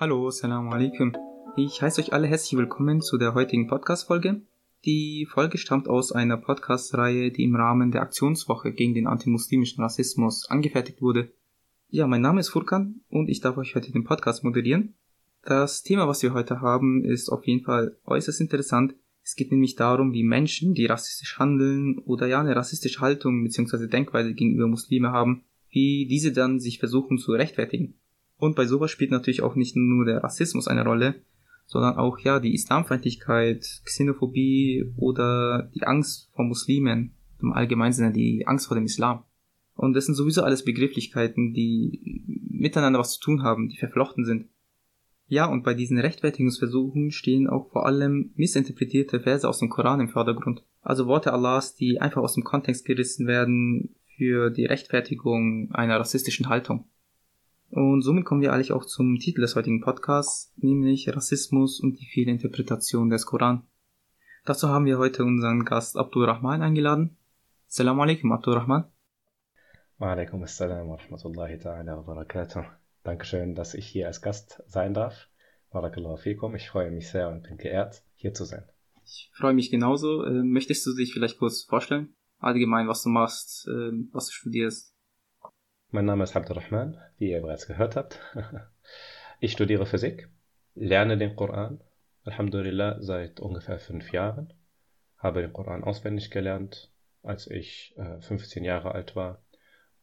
Hallo, Salam alaikum. Ich heiße euch alle herzlich willkommen zu der heutigen Podcast-Folge. Die Folge stammt aus einer Podcast-Reihe, die im Rahmen der Aktionswoche gegen den antimuslimischen Rassismus angefertigt wurde. Ja, mein Name ist Furkan und ich darf euch heute den Podcast moderieren. Das Thema, was wir heute haben, ist auf jeden Fall äußerst interessant. Es geht nämlich darum, wie Menschen, die rassistisch handeln oder ja eine rassistische Haltung bzw. Denkweise gegenüber Muslime haben, wie diese dann sich versuchen zu rechtfertigen. Und bei sowas spielt natürlich auch nicht nur der Rassismus eine Rolle, sondern auch ja die Islamfeindlichkeit, Xenophobie oder die Angst vor Muslimen, im allgemeinen Sinne die Angst vor dem Islam. Und das sind sowieso alles Begrifflichkeiten, die miteinander was zu tun haben, die verflochten sind. Ja, und bei diesen Rechtfertigungsversuchen stehen auch vor allem missinterpretierte Verse aus dem Koran im Vordergrund. Also Worte Allahs, die einfach aus dem Kontext gerissen werden für die Rechtfertigung einer rassistischen Haltung. Und somit kommen wir eigentlich auch zum Titel des heutigen Podcasts, nämlich Rassismus und die Fehlinterpretation des Koran. Dazu haben wir heute unseren Gast Abdul Rahman eingeladen. Assalamu alaikum, Abdul Rahman. Wa alaikum assalam wa rahmatullahi ta'ala wa barakatuh. Dankeschön, dass ich hier als Gast sein darf. Barakallahu fikum. Ich freue mich sehr und bin geehrt, hier zu sein. Ich freue mich genauso. Äh, möchtest du dich vielleicht kurz vorstellen? Allgemein, was du machst, äh, was du studierst? Mein Name ist Abdurrahman, wie ihr bereits gehört habt. Ich studiere Physik, lerne den Koran, Alhamdulillah, seit ungefähr fünf Jahren, habe den Koran auswendig gelernt, als ich äh, 15 Jahre alt war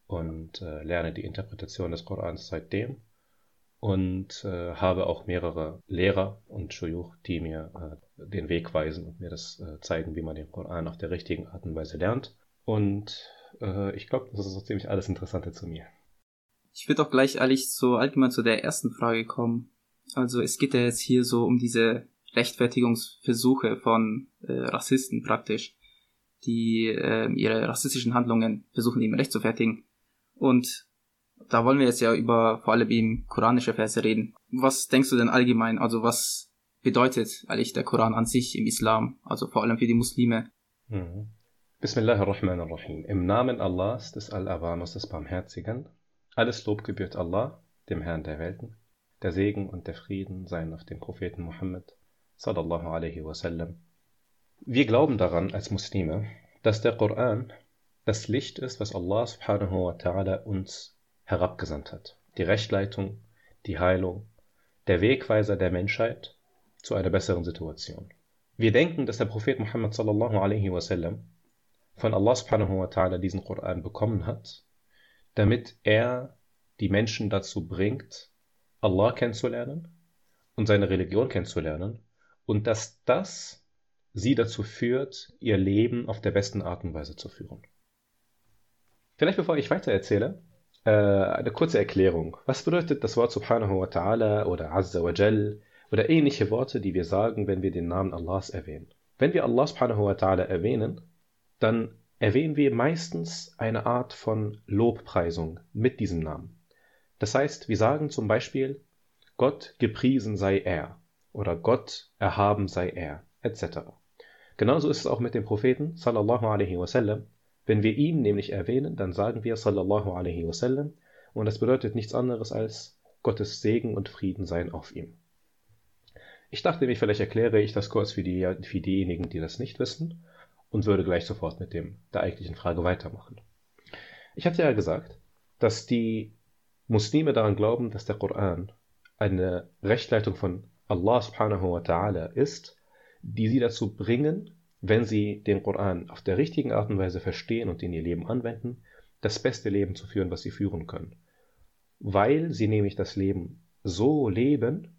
und äh, lerne die Interpretation des Korans seitdem und äh, habe auch mehrere Lehrer und Shuyuch, die mir äh, den Weg weisen und mir das äh, zeigen, wie man den Koran auf der richtigen Art und Weise lernt. Und äh, ich glaube, das ist so ziemlich alles Interessante zu mir. Ich würde auch gleich ehrlich so allgemein zu der ersten Frage kommen. Also es geht ja jetzt hier so um diese Rechtfertigungsversuche von äh, Rassisten praktisch, die äh, ihre rassistischen Handlungen versuchen eben rechtfertigen. Und da wollen wir jetzt ja über vor allem eben koranische Verse reden. Was denkst du denn allgemein? Also was bedeutet eigentlich der Koran an sich im Islam? Also vor allem für die Muslime? Mhm. Bismillah ar-Rahman ar-Rahim. Im Namen Allahs, des Al-Awanos, des Barmherzigen. Alles Lob gebührt Allah, dem Herrn der Welten. Der Segen und der Frieden seien auf dem Propheten Muhammad, sallallahu alaihi wasallam. Wir glauben daran als Muslime, dass der Koran das Licht ist, was Allah subhanahu wa ta'ala uns herabgesandt hat. Die Rechtleitung, die Heilung, der Wegweiser der Menschheit zu einer besseren Situation. Wir denken, dass der Prophet Muhammad sallallahu alaihi wasallam von Allah subhanahu wa ta'ala diesen Koran bekommen hat, damit er die Menschen dazu bringt, Allah kennenzulernen und seine Religion kennenzulernen und dass das sie dazu führt, ihr Leben auf der besten Art und Weise zu führen. Vielleicht bevor ich weiter erzähle, äh, eine kurze Erklärung. Was bedeutet das Wort Subhanahu wa Ta'ala oder Azza wa Jal oder ähnliche Worte, die wir sagen, wenn wir den Namen Allahs erwähnen? Wenn wir Allah Subhanahu wa Ta'ala erwähnen, dann erwähnen wir meistens eine Art von Lobpreisung mit diesem Namen. Das heißt, wir sagen zum Beispiel, Gott gepriesen sei er oder Gott erhaben sei er, etc. Genauso ist es auch mit dem Propheten, sallallahu alaihi wasallam. Wenn wir ihn nämlich erwähnen, dann sagen wir sallallahu alaihi wasallam und das bedeutet nichts anderes als Gottes Segen und Frieden seien auf ihm. Ich dachte mir, vielleicht erkläre ich das kurz für, die, für diejenigen, die das nicht wissen und würde gleich sofort mit dem, der eigentlichen Frage weitermachen. Ich hatte ja gesagt, dass die Muslime daran glauben, dass der Koran eine Rechtleitung von Allah subhanahu wa ta'ala ist, die sie dazu bringen, wenn sie den Koran auf der richtigen Art und Weise verstehen und in ihr Leben anwenden, das beste Leben zu führen, was sie führen können. Weil sie nämlich das Leben so leben,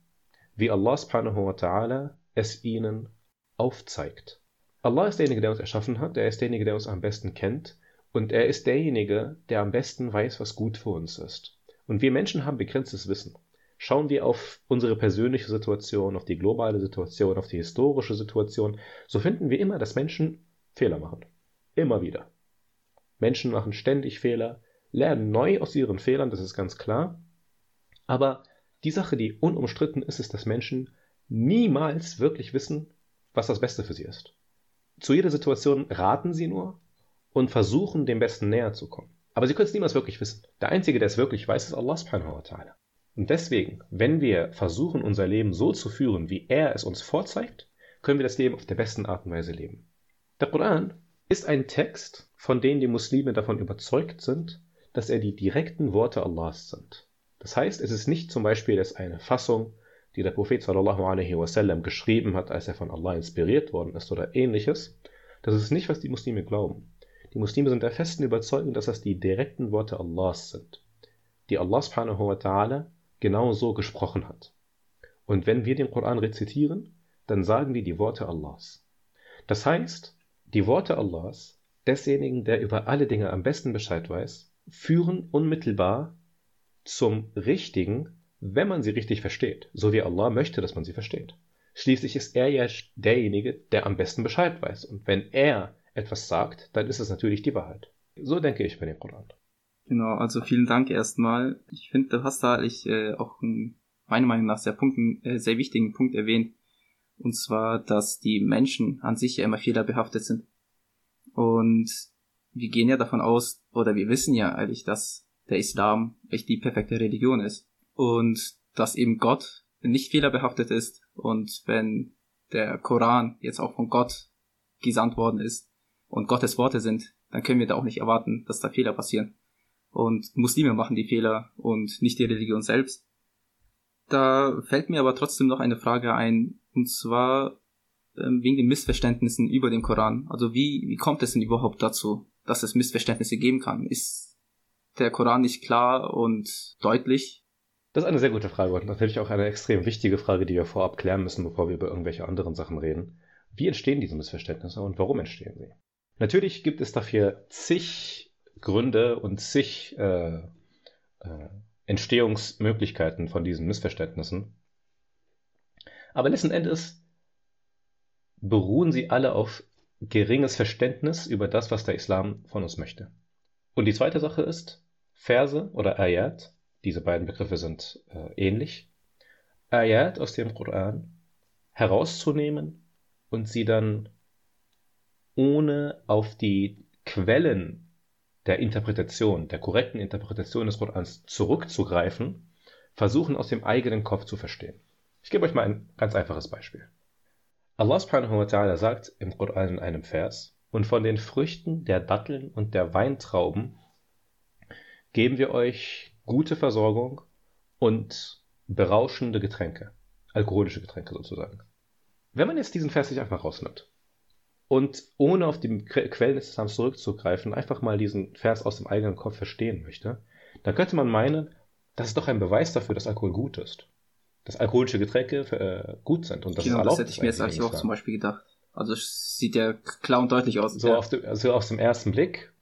wie Allah subhanahu wa ta'ala es ihnen aufzeigt. Allah ist derjenige, der uns erschaffen hat, er ist derjenige, der uns am besten kennt und er ist derjenige, der am besten weiß, was gut für uns ist. Und wir Menschen haben begrenztes Wissen. Schauen wir auf unsere persönliche Situation, auf die globale Situation, auf die historische Situation, so finden wir immer, dass Menschen Fehler machen. Immer wieder. Menschen machen ständig Fehler, lernen neu aus ihren Fehlern, das ist ganz klar. Aber die Sache, die unumstritten ist, ist, dass Menschen niemals wirklich wissen, was das Beste für sie ist. Zu jeder Situation raten sie nur und versuchen, dem Besten näher zu kommen. Aber sie können es niemals wirklich wissen. Der Einzige, der es wirklich weiß, ist Allah subhanahu wa ta'ala. Und deswegen, wenn wir versuchen, unser Leben so zu führen, wie er es uns vorzeigt, können wir das Leben auf der besten Art und Weise leben. Der Koran ist ein Text, von dem die Muslime davon überzeugt sind, dass er die direkten Worte Allahs sind. Das heißt, es ist nicht zum Beispiel dass eine Fassung, die der Prophet sallallahu alaihi wasallam geschrieben hat, als er von Allah inspiriert worden ist oder ähnliches. Das ist nicht, was die Muslime glauben. Die Muslime sind der festen Überzeugung, dass das die direkten Worte Allahs sind, die Allah subhanahu wa ta'ala genau so gesprochen hat. Und wenn wir den Koran rezitieren, dann sagen wir die Worte Allahs. Das heißt, die Worte Allahs, desjenigen, der über alle Dinge am besten Bescheid weiß, führen unmittelbar zum Richtigen, wenn man sie richtig versteht, so wie Allah möchte, dass man sie versteht. Schließlich ist er ja derjenige, der am besten Bescheid weiß. Und wenn er etwas sagt, dann ist es natürlich die Wahrheit. So denke ich bei dem Koran. Genau, also vielen Dank erstmal. Ich finde, du hast da ich, äh, auch einen, meiner Meinung nach sehr, Punkten, äh, sehr wichtigen Punkt erwähnt. Und zwar, dass die Menschen an sich ja immer fehlerbehaftet sind. Und wir gehen ja davon aus, oder wir wissen ja eigentlich, dass der Islam echt die perfekte Religion ist. Und dass eben Gott nicht fehlerbehaftet ist. Und wenn der Koran jetzt auch von Gott gesandt worden ist und Gottes Worte sind, dann können wir da auch nicht erwarten, dass da Fehler passieren. Und Muslime machen die Fehler und nicht die Religion selbst. Da fällt mir aber trotzdem noch eine Frage ein, und zwar ähm, wegen den Missverständnissen über den Koran. Also wie, wie kommt es denn überhaupt dazu, dass es Missverständnisse geben kann? Ist der Koran nicht klar und deutlich? Das ist eine sehr gute Frage und natürlich auch eine extrem wichtige Frage, die wir vorab klären müssen, bevor wir über irgendwelche anderen Sachen reden. Wie entstehen diese Missverständnisse und warum entstehen sie? Natürlich gibt es dafür zig Gründe und zig äh, äh, Entstehungsmöglichkeiten von diesen Missverständnissen. Aber letzten Endes beruhen sie alle auf geringes Verständnis über das, was der Islam von uns möchte. Und die zweite Sache ist, Verse oder Ayat, diese beiden Begriffe sind äh, ähnlich, Ayat aus dem Koran herauszunehmen und sie dann ohne auf die Quellen der Interpretation, der korrekten Interpretation des Korans zurückzugreifen, versuchen aus dem eigenen Kopf zu verstehen. Ich gebe euch mal ein ganz einfaches Beispiel. Allah subhanahu wa ta'ala sagt im Koran in einem Vers, und von den Früchten der Datteln und der Weintrauben geben wir euch gute Versorgung und berauschende Getränke, alkoholische Getränke sozusagen. Wenn man jetzt diesen Vers sich einfach rausnimmt und ohne auf die Quellen des Islams zurückzugreifen, einfach mal diesen Vers aus dem eigenen Kopf verstehen möchte, dann könnte man meinen, das ist doch ein Beweis dafür, dass Alkohol gut ist. Dass alkoholische Getränke äh, gut sind und das genau, das hätte ich mir jetzt eigentlich auch zum Beispiel gedacht. Also es sieht ja klar und deutlich aus. So, ja. auf, dem, so aus dem ersten Blick,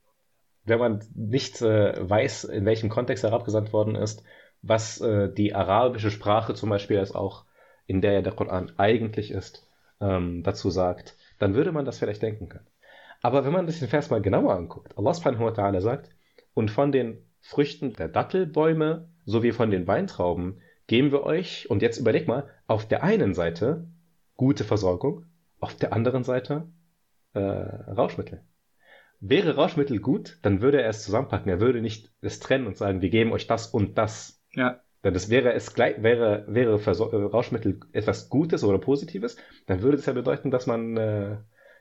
wenn man nicht äh, weiß, in welchem Kontext herabgesandt worden ist, was äh, die arabische Sprache zum Beispiel als auch, in der ja der Koran eigentlich ist, ähm, dazu sagt, dann würde man das vielleicht denken können. Aber wenn man sich den Vers mal genauer anguckt, Allah subhanahu wa ta'ala sagt, und von den Früchten der Dattelbäume sowie von den Weintrauben geben wir euch, und jetzt überleg mal, auf der einen Seite gute Versorgung, auf der anderen Seite äh, Rauschmittel. Wäre Rauschmittel gut, dann würde er es zusammenpacken. Er würde nicht es trennen und sagen, wir geben euch das und das. Ja. Denn das wäre es gleich, wäre, wäre äh, Rauschmittel etwas Gutes oder Positives, dann würde es ja bedeuten, dass man, äh,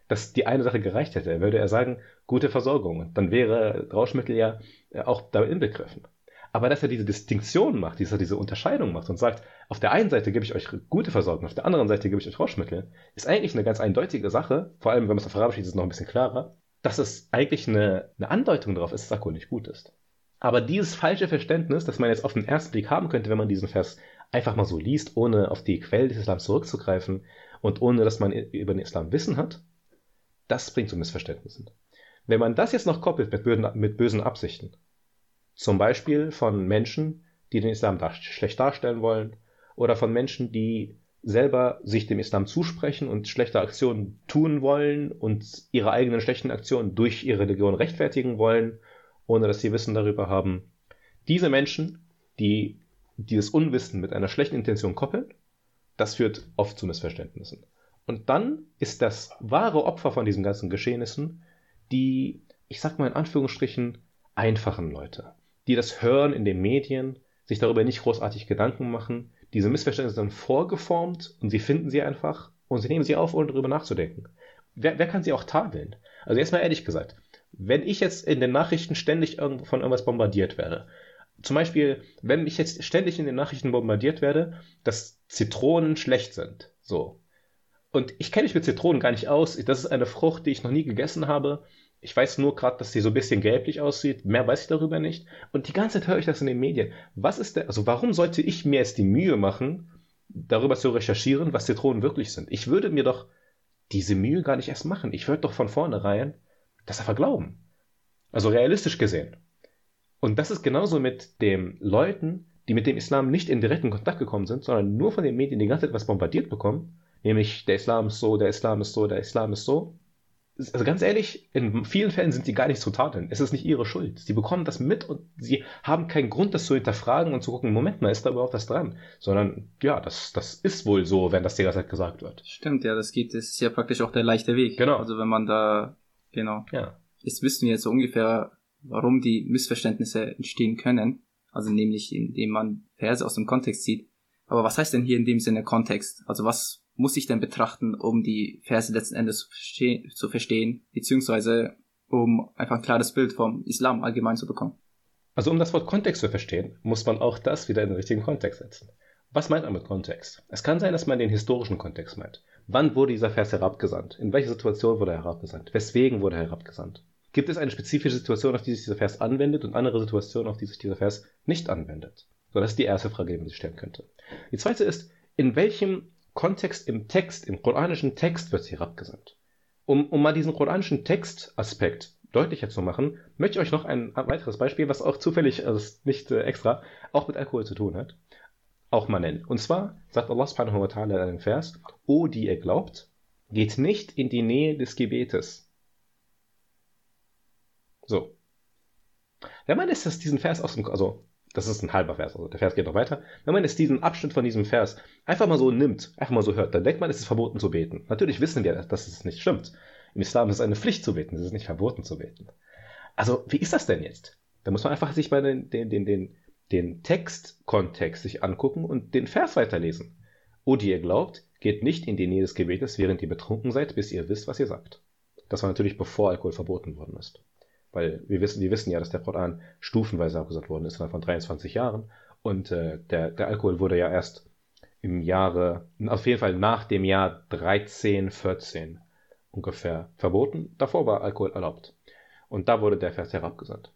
dass die eine Sache gereicht hätte. Würde er sagen, gute Versorgung. Dann wäre Rauschmittel ja äh, auch damit inbegriffen. Aber dass er diese Distinktion macht, dass er diese Unterscheidung macht und sagt, auf der einen Seite gebe ich euch gute Versorgung, auf der anderen Seite gebe ich euch Rauschmittel, ist eigentlich eine ganz eindeutige Sache, vor allem wenn man es auf Arabisch liest, ist es noch ein bisschen klarer, dass es eigentlich eine, eine Andeutung darauf ist, dass Alkohol nicht gut ist. Aber dieses falsche Verständnis, das man jetzt auf den ersten Blick haben könnte, wenn man diesen Vers einfach mal so liest, ohne auf die Quelle des Islams zurückzugreifen und ohne dass man über den Islam Wissen hat, das bringt zu Missverständnissen. Wenn man das jetzt noch koppelt mit, mit bösen Absichten, zum Beispiel von Menschen, die den Islam dar schlecht darstellen wollen oder von Menschen, die selber sich dem Islam zusprechen und schlechte Aktionen tun wollen und ihre eigenen schlechten Aktionen durch ihre Religion rechtfertigen wollen, ohne dass sie Wissen darüber haben. Diese Menschen, die dieses Unwissen mit einer schlechten Intention koppeln, das führt oft zu Missverständnissen. Und dann ist das wahre Opfer von diesen ganzen Geschehnissen die, ich sag mal in Anführungsstrichen, einfachen Leute die das hören in den Medien, sich darüber nicht großartig Gedanken machen, diese Missverständnisse dann vorgeformt und sie finden sie einfach und sie nehmen sie auf, ohne darüber nachzudenken. Wer, wer kann sie auch tadeln? Also erstmal ehrlich gesagt, wenn ich jetzt in den Nachrichten ständig von irgendwas bombardiert werde, zum Beispiel, wenn ich jetzt ständig in den Nachrichten bombardiert werde, dass Zitronen schlecht sind, so. Und ich kenne mich mit Zitronen gar nicht aus. Das ist eine Frucht, die ich noch nie gegessen habe. Ich weiß nur gerade, dass sie so ein bisschen gelblich aussieht. Mehr weiß ich darüber nicht. Und die ganze Zeit höre ich das in den Medien. Was ist der, also warum sollte ich mir jetzt die Mühe machen, darüber zu recherchieren, was Zitronen wirklich sind? Ich würde mir doch diese Mühe gar nicht erst machen. Ich würde doch von vornherein das einfach glauben. Also realistisch gesehen. Und das ist genauso mit den Leuten, die mit dem Islam nicht in direkten Kontakt gekommen sind, sondern nur von den Medien die ganze Zeit was bombardiert bekommen. Nämlich der Islam ist so, der Islam ist so, der Islam ist so also ganz ehrlich, in vielen Fällen sind die gar nicht zu tadeln. Es ist nicht ihre Schuld. Sie bekommen das mit und sie haben keinen Grund, das zu hinterfragen und zu gucken, Moment mal, ist da überhaupt was dran? Sondern, ja, das, das ist wohl so, wenn das die ganze Zeit gesagt wird. Stimmt, ja, das geht, das ist ja praktisch auch der leichte Weg. Genau. Also wenn man da, genau. Ja. Jetzt wissen wir jetzt so ungefähr, warum die Missverständnisse entstehen können. Also nämlich, indem man Verse aus dem Kontext zieht. Aber was heißt denn hier in dem Sinne Kontext? Also was muss ich denn betrachten, um die Verse letzten Endes zu verstehen, beziehungsweise um einfach ein klares Bild vom Islam allgemein zu bekommen? Also um das Wort Kontext zu verstehen, muss man auch das wieder in den richtigen Kontext setzen. Was meint man mit Kontext? Es kann sein, dass man den historischen Kontext meint. Wann wurde dieser Vers herabgesandt? In welcher Situation wurde er herabgesandt? Weswegen wurde er herabgesandt? Gibt es eine spezifische Situation, auf die sich dieser Vers anwendet und andere Situationen, auf die sich dieser Vers nicht anwendet? So, das ist die erste Frage, die man sich stellen könnte. Die zweite ist, in welchem Kontext im Text, im koranischen Text wird sie herabgesandt. Um, um mal diesen koranischen Textaspekt deutlicher zu machen, möchte ich euch noch ein weiteres Beispiel, was auch zufällig, also nicht äh, extra, auch mit Alkohol zu tun hat, auch mal nennen. Und zwar sagt Allah subhanahu wa ta'ala in einem Vers, O die ihr glaubt, geht nicht in die Nähe des Gebetes. So. Wenn man jetzt diesen Vers aus dem, also das ist ein halber Vers, also der Vers geht noch weiter. Wenn man jetzt diesen Abschnitt von diesem Vers einfach mal so nimmt, einfach mal so hört, dann denkt man, es ist verboten zu beten. Natürlich wissen wir, dass es nicht stimmt. Im Islam ist es eine Pflicht zu beten, es ist nicht verboten zu beten. Also, wie ist das denn jetzt? Da muss man einfach sich mal den, den, den, den, den Textkontext sich angucken und den Vers weiterlesen. O, die ihr glaubt, geht nicht in die Nähe des Gebetes, während ihr betrunken seid, bis ihr wisst, was ihr sagt. Das war natürlich bevor Alkohol verboten worden ist. Weil wir wissen, wir wissen ja, dass der Koran stufenweise abgesagt worden ist, von 23 Jahren. Und äh, der, der Alkohol wurde ja erst im Jahre, auf jeden Fall nach dem Jahr 13, 14 ungefähr verboten. Davor war Alkohol erlaubt. Und da wurde der Vers herabgesandt.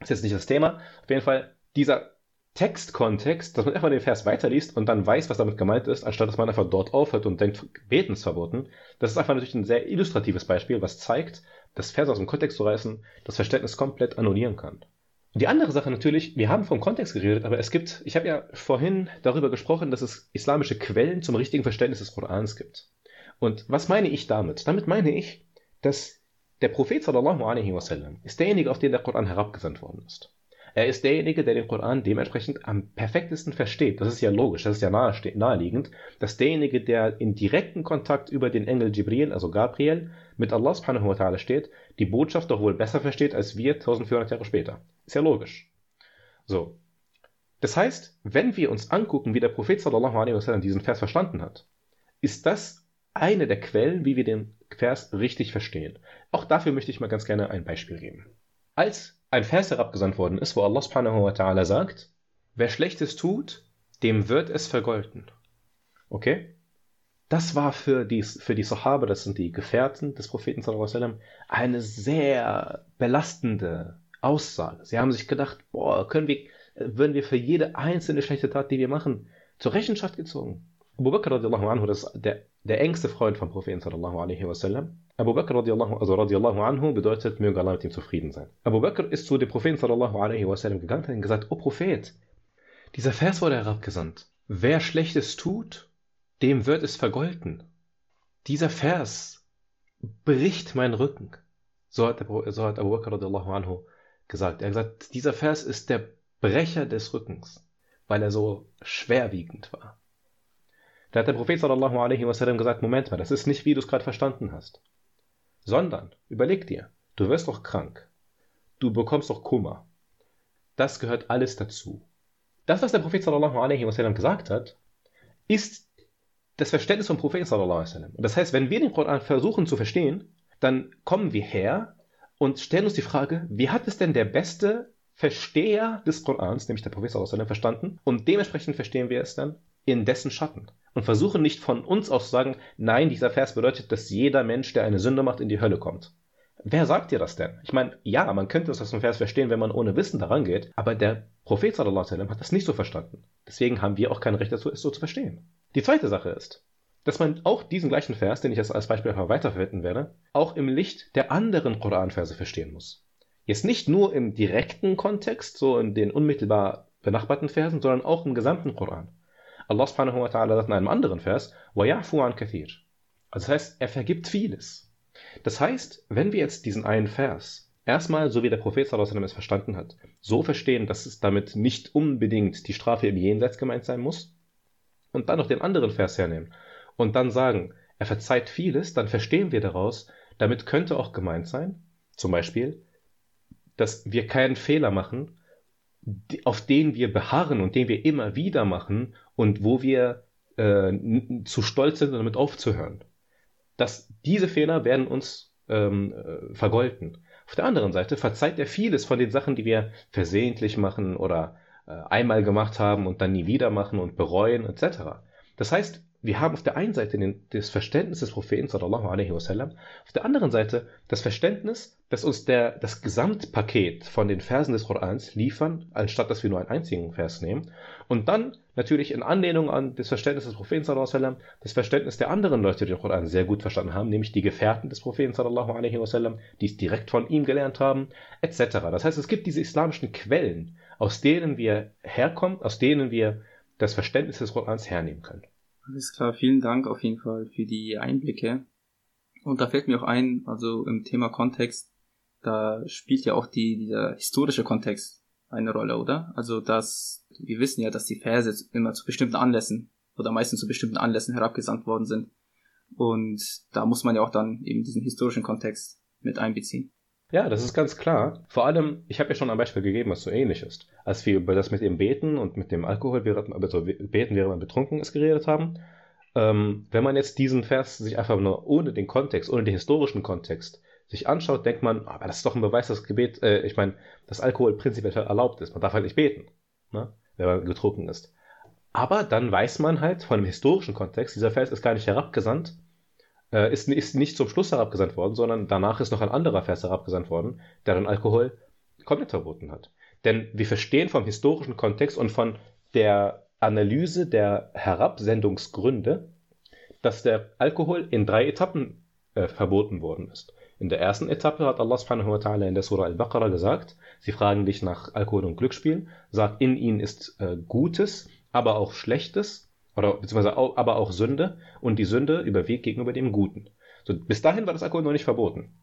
Das ist jetzt nicht das Thema. Auf jeden Fall, dieser Textkontext, dass man einfach den Vers weiterliest und dann weiß, was damit gemeint ist, anstatt dass man einfach dort aufhört und denkt, beten ist verboten. Das ist einfach natürlich ein sehr illustratives Beispiel, was zeigt, das Vers aus dem Kontext zu reißen, das Verständnis komplett annullieren kann. Und die andere Sache natürlich, wir haben vom Kontext geredet, aber es gibt, ich habe ja vorhin darüber gesprochen, dass es islamische Quellen zum richtigen Verständnis des Korans gibt. Und was meine ich damit? Damit meine ich, dass der Prophet sallallahu alaihi wasallam ist derjenige, auf den der Koran herabgesandt worden ist. Er ist derjenige, der den Koran dementsprechend am perfektesten versteht. Das ist ja logisch, das ist ja naheliegend, dass derjenige, der in direkten Kontakt über den Engel Jibril, also Gabriel, mit Allah subhanahu wa ta'ala steht, die Botschaft doch wohl besser versteht als wir 1400 Jahre später. Ist ja logisch. So. Das heißt, wenn wir uns angucken, wie der Prophet sallallahu alaihi wasallam diesen Vers verstanden hat, ist das eine der Quellen, wie wir den Vers richtig verstehen. Auch dafür möchte ich mal ganz gerne ein Beispiel geben. Als ein Vers herabgesandt worden ist, wo Allah subhanahu wa ta'ala sagt, wer Schlechtes tut, dem wird es vergolten. Okay? Das war für die, für die Sahaba, das sind die Gefährten des Propheten sallam, eine sehr belastende Aussage. Sie haben sich gedacht, boah, können wir, würden wir für jede einzelne schlechte Tat, die wir machen, zur Rechenschaft gezogen. Abu Bakr radiallahu anhu, das ist der, der engste Freund vom Propheten sallallahu alaihi wasallam, Abu Bakr radiallahu, also radiallahu anhu bedeutet, möge Allah mit ihm zufrieden sein. Abu Bakr ist zu dem Propheten sallallahu alaihi wasallam gegangen und gesagt, O Prophet, dieser Vers wurde herabgesandt. Wer Schlechtes tut, dem wird es vergolten. Dieser Vers bricht meinen Rücken. So hat, so hat Abu Bakr radiallahu anhu gesagt. Er hat gesagt, dieser Vers ist der Brecher des Rückens, weil er so schwerwiegend war. Da hat der Prophet sallallahu alaihi wasallam gesagt, Moment mal, das ist nicht, wie du es gerade verstanden hast sondern überleg dir, du wirst doch krank, du bekommst doch Kummer. Das gehört alles dazu. Das, was der Prophet sallallahu alaihi wasallam gesagt hat, ist das Verständnis vom Propheten sallallahu alaihi wasallam. Das heißt, wenn wir den Koran versuchen zu verstehen, dann kommen wir her und stellen uns die Frage, wie hat es denn der beste Versteher des Korans, nämlich der Prophet sallallahu alaihi wasallam, verstanden? Und dementsprechend verstehen wir es dann in dessen Schatten. Und versuchen nicht von uns aus zu sagen, nein, dieser Vers bedeutet, dass jeder Mensch, der eine Sünde macht, in die Hölle kommt. Wer sagt dir das denn? Ich meine, ja, man könnte das aus dem Vers verstehen, wenn man ohne Wissen daran geht, aber der Prophet sallallahu alaihi hat das nicht so verstanden. Deswegen haben wir auch kein Recht dazu, es so zu verstehen. Die zweite Sache ist, dass man auch diesen gleichen Vers, den ich jetzt als Beispiel weiterverwenden werde, auch im Licht der anderen Koranverse verstehen muss. Jetzt nicht nur im direkten Kontext, so in den unmittelbar benachbarten Versen, sondern auch im gesamten Koran. Allah subhanahu wa ta'ala sagt in einem anderen Vers, وَيَعْفُوا عَنْ كَثِيرٍ Also das heißt, er vergibt vieles. Das heißt, wenn wir jetzt diesen einen Vers erstmal, so wie der Prophet sallallahu es verstanden hat, so verstehen, dass es damit nicht unbedingt die Strafe im Jenseits gemeint sein muss, und dann noch den anderen Vers hernehmen und dann sagen, er verzeiht vieles, dann verstehen wir daraus, damit könnte auch gemeint sein, zum Beispiel, dass wir keinen Fehler machen, auf den wir beharren und den wir immer wieder machen und wo wir äh, zu stolz sind, damit aufzuhören. Dass diese Fehler werden uns ähm, äh, vergolten. Auf der anderen Seite verzeiht er vieles von den Sachen, die wir versehentlich machen oder äh, einmal gemacht haben und dann nie wieder machen und bereuen etc. Das heißt, wir haben auf der einen Seite den, das Verständnis des Propheten sallallahu alaihi wasallam, auf der anderen Seite das Verständnis, dass uns der, das Gesamtpaket von den Versen des Korans liefern, anstatt dass wir nur einen einzigen Vers nehmen. Und dann natürlich in Anlehnung an das Verständnis des Propheten sallallahu alaihi wasallam, das Verständnis der anderen Leute, die den Koran sehr gut verstanden haben, nämlich die Gefährten des Propheten sallallahu alaihi wasallam, die es direkt von ihm gelernt haben, etc. Das heißt, es gibt diese islamischen Quellen, aus denen wir herkommen, aus denen wir das Verständnis des Korans hernehmen können. Alles klar, vielen Dank auf jeden Fall für die Einblicke. Und da fällt mir auch ein, also im Thema Kontext, da spielt ja auch die, dieser historische Kontext eine Rolle, oder? Also dass wir wissen ja, dass die Verse immer zu bestimmten Anlässen oder meistens zu bestimmten Anlässen herabgesandt worden sind. Und da muss man ja auch dann eben diesen historischen Kontext mit einbeziehen. Ja, das ist ganz klar. Vor allem, ich habe ja schon ein Beispiel gegeben, was so ähnlich ist. Als wir über das mit dem Beten und mit dem Alkohol, also Beten, während man betrunken ist, geredet haben. Ähm, wenn man jetzt diesen Vers sich einfach nur ohne den Kontext, ohne den historischen Kontext sich anschaut, denkt man, aber das ist doch ein Beweis, dass Gebet, äh, ich meine, dass Alkohol prinzipiell erlaubt ist. Man darf halt nicht beten, ne? wenn man getrunken ist. Aber dann weiß man halt von dem historischen Kontext, dieser Vers ist gar nicht herabgesandt, äh, ist, ist nicht zum Schluss herabgesandt worden, sondern danach ist noch ein anderer Vers herabgesandt worden, der den Alkohol komplett verboten hat. Denn wir verstehen vom historischen Kontext und von der Analyse der Herabsendungsgründe, dass der Alkohol in drei Etappen äh, verboten worden ist. In der ersten Etappe hat Allah subhanahu wa ta'ala in der Surah Al-Baqarah gesagt, sie fragen dich nach Alkohol und Glücksspiel, sag, in ihnen ist äh, Gutes, aber auch Schlechtes, oder beziehungsweise auch, aber auch Sünde und die Sünde überwiegt gegenüber dem Guten. So, bis dahin war das Alkohol noch nicht verboten.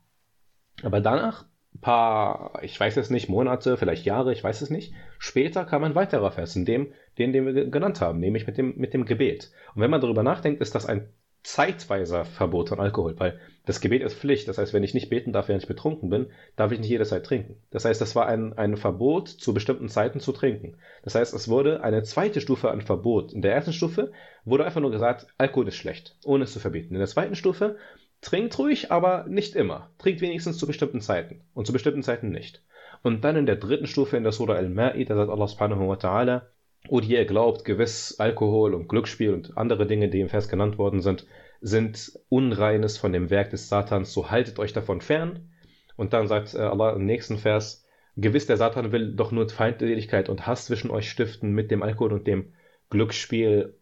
Aber danach, paar, ich weiß es nicht, Monate, vielleicht Jahre, ich weiß es nicht, später kam ein weiterer Vers, in dem, den, den wir genannt haben, nämlich mit dem, mit dem Gebet. Und wenn man darüber nachdenkt, ist das ein zeitweiser Verbot von Alkohol, weil das Gebet ist Pflicht. Das heißt, wenn ich nicht beten darf, während ich betrunken bin, darf ich nicht jederzeit trinken. Das heißt, das war ein, ein Verbot, zu bestimmten Zeiten zu trinken. Das heißt, es wurde eine zweite Stufe an Verbot. In der ersten Stufe wurde einfach nur gesagt, Alkohol ist schlecht, ohne es zu verbieten. In der zweiten Stufe, trinkt ruhig, aber nicht immer. Trinkt wenigstens zu bestimmten Zeiten und zu bestimmten Zeiten nicht. Und dann in der dritten Stufe in der Surah Al-Ma'id, da sagt Allah subhanahu wa ta'ala, oder ihr glaubt, gewiss Alkohol und Glücksspiel und andere Dinge, die im Vers genannt worden sind, sind Unreines von dem Werk des Satans, so haltet euch davon fern. Und dann sagt äh, Allah im nächsten Vers, gewiss der Satan will doch nur Feindseligkeit und Hass zwischen euch stiften mit dem Alkohol und dem Glücksspiel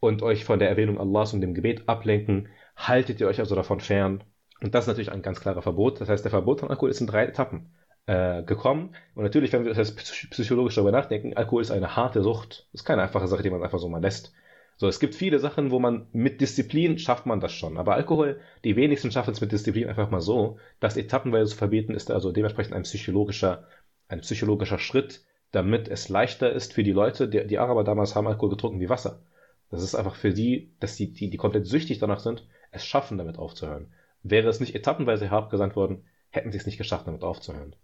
und euch von der Erwähnung Allahs und dem Gebet ablenken, haltet ihr euch also davon fern. Und das ist natürlich ein ganz klarer Verbot. Das heißt, der Verbot von Alkohol ist in drei Etappen äh, gekommen. Und natürlich, wenn wir das psychologisch darüber nachdenken, Alkohol ist eine harte Sucht. Das ist keine einfache Sache, die man einfach so mal lässt. So, es gibt viele Sachen, wo man mit Disziplin schafft man das schon. Aber Alkohol, die wenigsten schaffen es mit Disziplin einfach mal so. Das etappenweise zu verbieten ist also dementsprechend ein psychologischer, ein psychologischer Schritt, damit es leichter ist für die Leute, die, die Araber damals haben Alkohol getrunken wie Wasser. Das ist einfach für die, dass die, die, die komplett süchtig danach sind, es schaffen, damit aufzuhören. Wäre es nicht etappenweise herabgesandt worden, hätten sie es nicht geschafft, damit aufzuhören.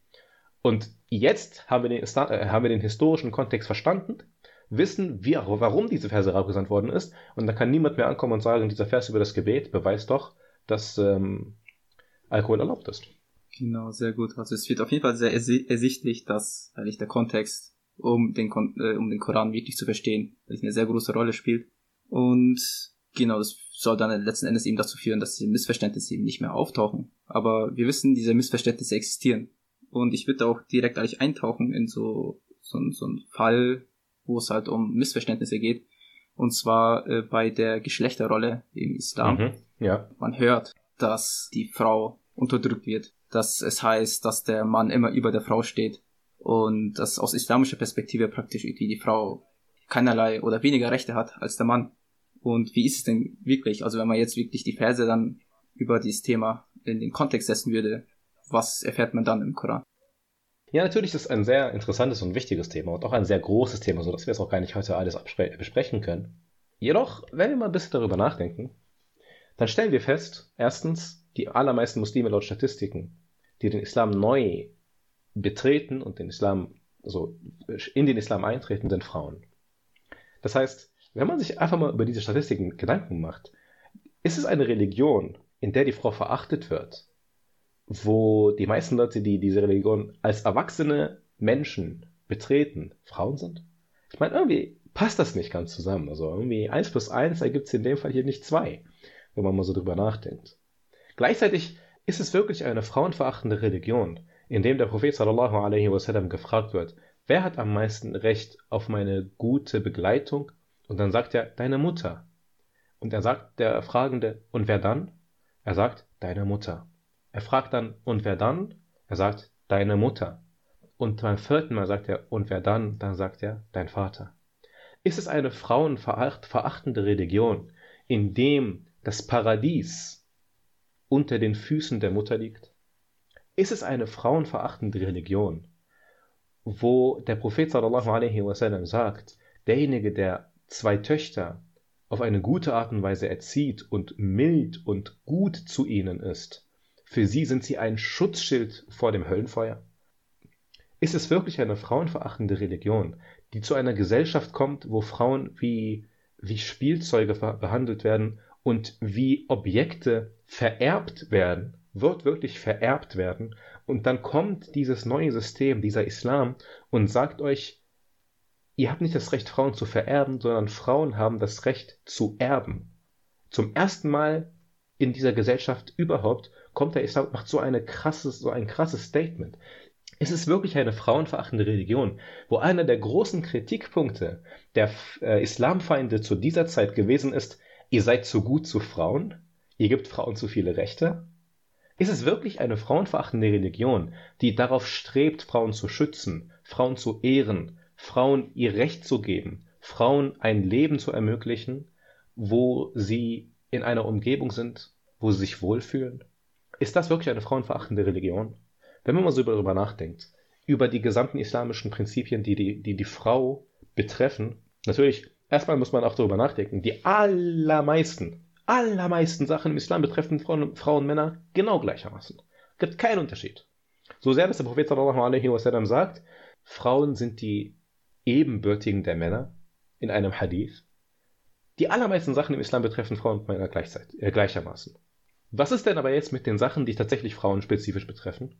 Und jetzt haben wir den, äh, haben wir den historischen Kontext verstanden wissen, wie, warum diese Verse abgesandt worden ist. Und dann kann niemand mehr ankommen und sagen, dieser Vers über das Gebet beweist doch, dass ähm, Alkohol erlaubt ist. Genau, sehr gut. Also es wird auf jeden Fall sehr ersichtlich, dass eigentlich der Kontext, um den, äh, um den Koran wirklich zu verstehen, eine sehr große Rolle spielt. Und genau, das soll dann letzten Endes eben dazu führen, dass diese Missverständnisse eben nicht mehr auftauchen. Aber wir wissen, diese Missverständnisse existieren. Und ich würde auch direkt eigentlich eintauchen in so, so, so einen Fall, wo es halt um Missverständnisse geht. Und zwar äh, bei der Geschlechterrolle im Islam. Mhm, ja. Man hört, dass die Frau unterdrückt wird. Dass es heißt, dass der Mann immer über der Frau steht. Und dass aus islamischer Perspektive praktisch irgendwie die Frau keinerlei oder weniger Rechte hat als der Mann. Und wie ist es denn wirklich? Also wenn man jetzt wirklich die Verse dann über dieses Thema in den Kontext setzen würde, was erfährt man dann im Koran? Ja, natürlich ist es ein sehr interessantes und wichtiges Thema und auch ein sehr großes Thema, sodass wir es auch gar nicht heute alles besprechen können. Jedoch, wenn wir mal ein bisschen darüber nachdenken, dann stellen wir fest, erstens, die allermeisten Muslime laut Statistiken, die den Islam neu betreten und den Islam, also in den Islam eintreten, sind Frauen. Das heißt, wenn man sich einfach mal über diese Statistiken Gedanken macht, ist es eine Religion, in der die Frau verachtet wird, wo die meisten Leute, die diese Religion als erwachsene Menschen betreten, Frauen sind? Ich meine, irgendwie passt das nicht ganz zusammen. Also irgendwie 1 plus 1 ergibt es in dem Fall hier nicht 2, wenn man mal so drüber nachdenkt. Gleichzeitig ist es wirklich eine frauenverachtende Religion, in dem der Prophet sallallahu alaihi wasallam gefragt wird, wer hat am meisten Recht auf meine gute Begleitung? Und dann sagt er, deine Mutter. Und er sagt der Fragende, und wer dann? Er sagt, deine Mutter. Er fragt dann, und wer dann? Er sagt, deine Mutter. Und beim vierten Mal sagt er, und wer dann? Dann sagt er, dein Vater. Ist es eine frauenverachtende Religion, in dem das Paradies unter den Füßen der Mutter liegt? Ist es eine frauenverachtende Religion, wo der Prophet sallallahu wasallam sagt, derjenige, der zwei Töchter auf eine gute Art und Weise erzieht und mild und gut zu ihnen ist, für sie sind sie ein Schutzschild vor dem Höllenfeuer. Ist es wirklich eine frauenverachtende Religion, die zu einer Gesellschaft kommt, wo Frauen wie, wie Spielzeuge behandelt werden und wie Objekte vererbt werden, wird wirklich vererbt werden, und dann kommt dieses neue System, dieser Islam, und sagt euch, ihr habt nicht das Recht, Frauen zu vererben, sondern Frauen haben das Recht zu erben. Zum ersten Mal in dieser Gesellschaft überhaupt kommt der Islam, macht so eine krasses, so ein krasses Statement. Es ist wirklich eine frauenverachtende Religion, wo einer der großen Kritikpunkte der äh, Islamfeinde zu dieser Zeit gewesen ist, ihr seid zu gut zu Frauen, ihr gebt Frauen zu viele Rechte. Ist es wirklich eine frauenverachtende Religion, die darauf strebt, Frauen zu schützen, Frauen zu ehren, Frauen ihr Recht zu geben, Frauen ein Leben zu ermöglichen, wo sie in einer Umgebung sind, wo sie sich wohlfühlen? Ist das wirklich eine frauenverachtende Religion? Wenn man mal so darüber nachdenkt, über die gesamten islamischen Prinzipien, die die, die, die Frau betreffen, natürlich, erstmal muss man auch darüber nachdenken, die allermeisten, allermeisten Sachen im Islam betreffen Frauen, Frauen und Männer genau gleichermaßen. Gibt keinen Unterschied. So sehr, dass der Prophet sallallahu alaihi sagt, Frauen sind die Ebenbürtigen der Männer in einem Hadith. Die allermeisten Sachen im Islam betreffen Frauen und Männer gleichzeitig, äh, gleichermaßen. Was ist denn aber jetzt mit den Sachen, die tatsächlich Frauen spezifisch betreffen?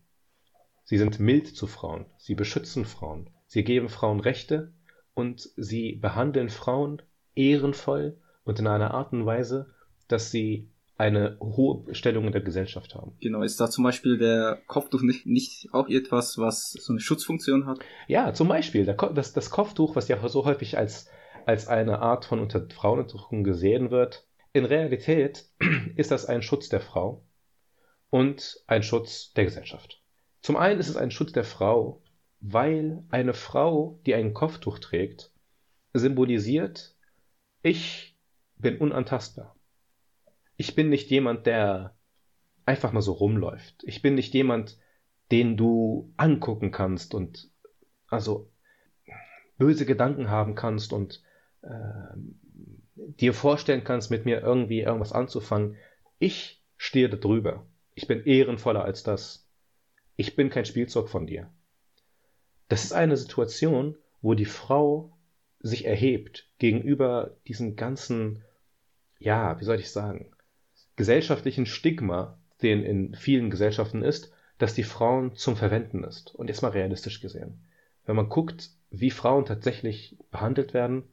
Sie sind mild zu Frauen, sie beschützen Frauen, sie geben Frauen Rechte und sie behandeln Frauen ehrenvoll und in einer Art und Weise, dass sie eine hohe Stellung in der Gesellschaft haben. Genau, ist da zum Beispiel der Kopftuch nicht, nicht auch etwas, was so eine Schutzfunktion hat? Ja, zum Beispiel. Das, das Kopftuch, was ja so häufig als, als eine Art von Unter Frauenunterdrückung gesehen wird, in Realität ist das ein Schutz der Frau und ein Schutz der Gesellschaft. Zum einen ist es ein Schutz der Frau, weil eine Frau, die ein Kopftuch trägt, symbolisiert, ich bin unantastbar. Ich bin nicht jemand, der einfach mal so rumläuft. Ich bin nicht jemand, den du angucken kannst und also böse Gedanken haben kannst und äh, dir vorstellen kannst, mit mir irgendwie irgendwas anzufangen. Ich stehe da drüber. Ich bin ehrenvoller als das. Ich bin kein Spielzeug von dir. Das ist eine Situation, wo die Frau sich erhebt gegenüber diesem ganzen, ja, wie soll ich sagen, gesellschaftlichen Stigma, den in vielen Gesellschaften ist, dass die Frauen zum Verwenden ist. Und jetzt mal realistisch gesehen. Wenn man guckt, wie Frauen tatsächlich behandelt werden,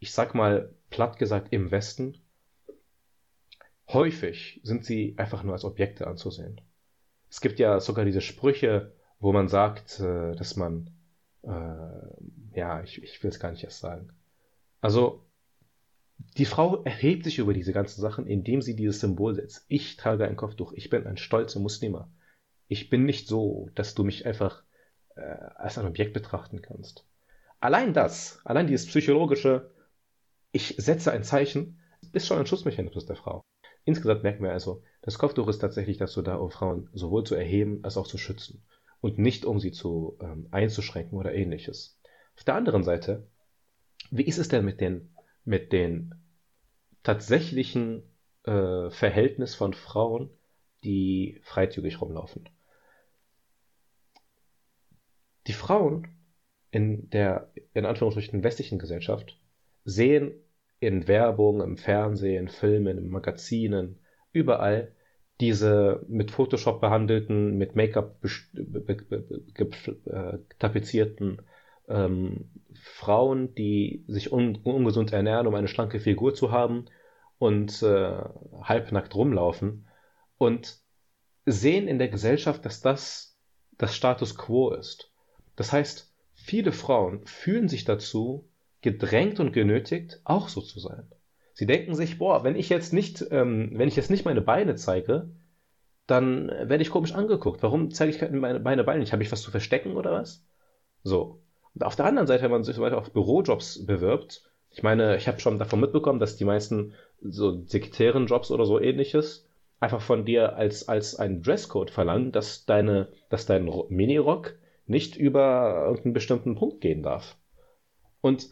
ich sag mal platt gesagt im Westen, häufig sind sie einfach nur als Objekte anzusehen. Es gibt ja sogar diese Sprüche, wo man sagt, äh, dass man, äh, ja, ich, ich will es gar nicht erst sagen. Also, die Frau erhebt sich über diese ganzen Sachen, indem sie dieses Symbol setzt. Ich trage ein Kopftuch, ich bin ein stolzer Muslima. Ich bin nicht so, dass du mich einfach äh, als ein Objekt betrachten kannst. Allein das, allein dieses psychologische, ich setze ein Zeichen, ist schon ein Schutzmechanismus der Frau. Insgesamt merken wir also, das Kopftuch ist tatsächlich dazu da, um Frauen sowohl zu erheben als auch zu schützen und nicht um sie zu ähm, einzuschränken oder ähnliches. Auf der anderen Seite, wie ist es denn mit den, mit den tatsächlichen äh, Verhältnis von Frauen, die freizügig rumlaufen? Die Frauen in der, in Anführungsstrichen, westlichen Gesellschaft sehen in Werbung, im Fernsehen, Filmen, in Magazinen, überall diese mit Photoshop behandelten, mit Make-up äh, tapezierten ähm, Frauen, die sich un ungesund ernähren, um eine schlanke Figur zu haben und äh, halbnackt rumlaufen und sehen in der Gesellschaft, dass das das Status quo ist. Das heißt, viele Frauen fühlen sich dazu gedrängt und genötigt, auch so zu sein. Sie denken sich, boah, wenn ich jetzt nicht, ähm, wenn ich jetzt nicht meine Beine zeige, dann werde ich komisch angeguckt. Warum zeige ich meine Beine Beine nicht? Habe ich was zu verstecken oder was? So. Und auf der anderen Seite, wenn man sich weiter auf Bürojobs bewirbt, ich meine, ich habe schon davon mitbekommen, dass die meisten so Sekretärenjobs oder so ähnliches einfach von dir als, als einen Dresscode verlangen, dass deine, dass dein Minirock nicht über irgendeinen bestimmten Punkt gehen darf. Und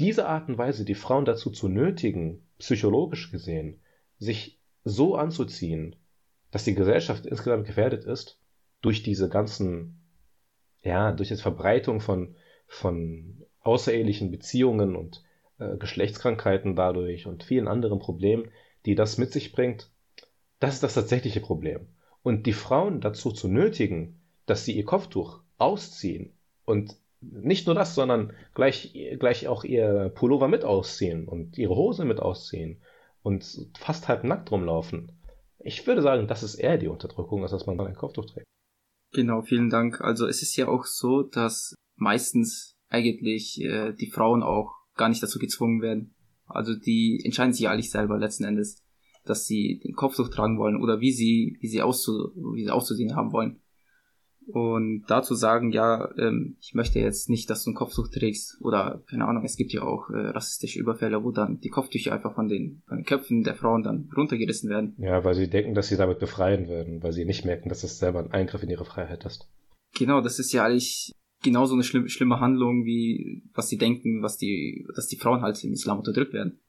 diese Art und Weise, die Frauen dazu zu nötigen, psychologisch gesehen, sich so anzuziehen, dass die Gesellschaft insgesamt gefährdet ist, durch diese ganzen, ja, durch die Verbreitung von, von außerehelichen Beziehungen und äh, Geschlechtskrankheiten dadurch und vielen anderen Problemen, die das mit sich bringt, das ist das tatsächliche Problem. Und die Frauen dazu zu nötigen, dass sie ihr Kopftuch ausziehen und nicht nur das, sondern gleich, gleich auch ihr Pullover mit ausziehen und ihre Hose mit ausziehen und fast halb nackt rumlaufen. Ich würde sagen, das ist eher die Unterdrückung, als dass man ein Kopftuch trägt. Genau, vielen Dank. Also es ist ja auch so, dass meistens eigentlich äh, die Frauen auch gar nicht dazu gezwungen werden. Also die entscheiden sich eigentlich selber letzten Endes, dass sie den Kopftuch tragen wollen oder wie sie, wie sie, auszu, wie sie auszusehen haben wollen. Und dazu sagen, ja, ähm, ich möchte jetzt nicht, dass du ein Kopftuch trägst oder keine Ahnung, es gibt ja auch äh, rassistische Überfälle, wo dann die Kopftücher einfach von den, von den Köpfen der Frauen dann runtergerissen werden. Ja, weil sie denken, dass sie damit befreien würden, weil sie nicht merken, dass das selber ein Eingriff in ihre Freiheit ist. Genau, das ist ja eigentlich genauso eine schlimm, schlimme Handlung, wie was sie denken, was die, dass die Frauen halt im Islam unterdrückt werden.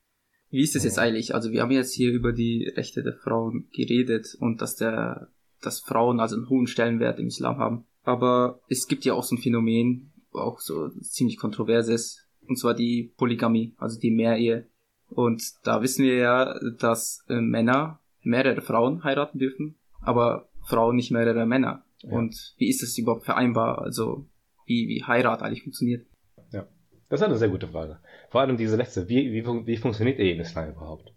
Wie ist das jetzt eigentlich? Also wir haben jetzt hier über die Rechte der Frauen geredet und dass der dass Frauen also einen hohen Stellenwert im Islam haben. Aber es gibt ja auch so ein Phänomen, auch so ziemlich kontroverses, und zwar die Polygamie, also die Mehrehe. Und da wissen wir ja, dass äh, Männer mehrere Frauen heiraten dürfen, aber Frauen nicht mehrere Männer. Ja. Und wie ist das überhaupt vereinbar? Also wie, wie Heirat eigentlich funktioniert? Ja, das ist eine sehr gute Frage. Vor allem diese letzte, wie, wie, wie funktioniert Ehe im Islam überhaupt?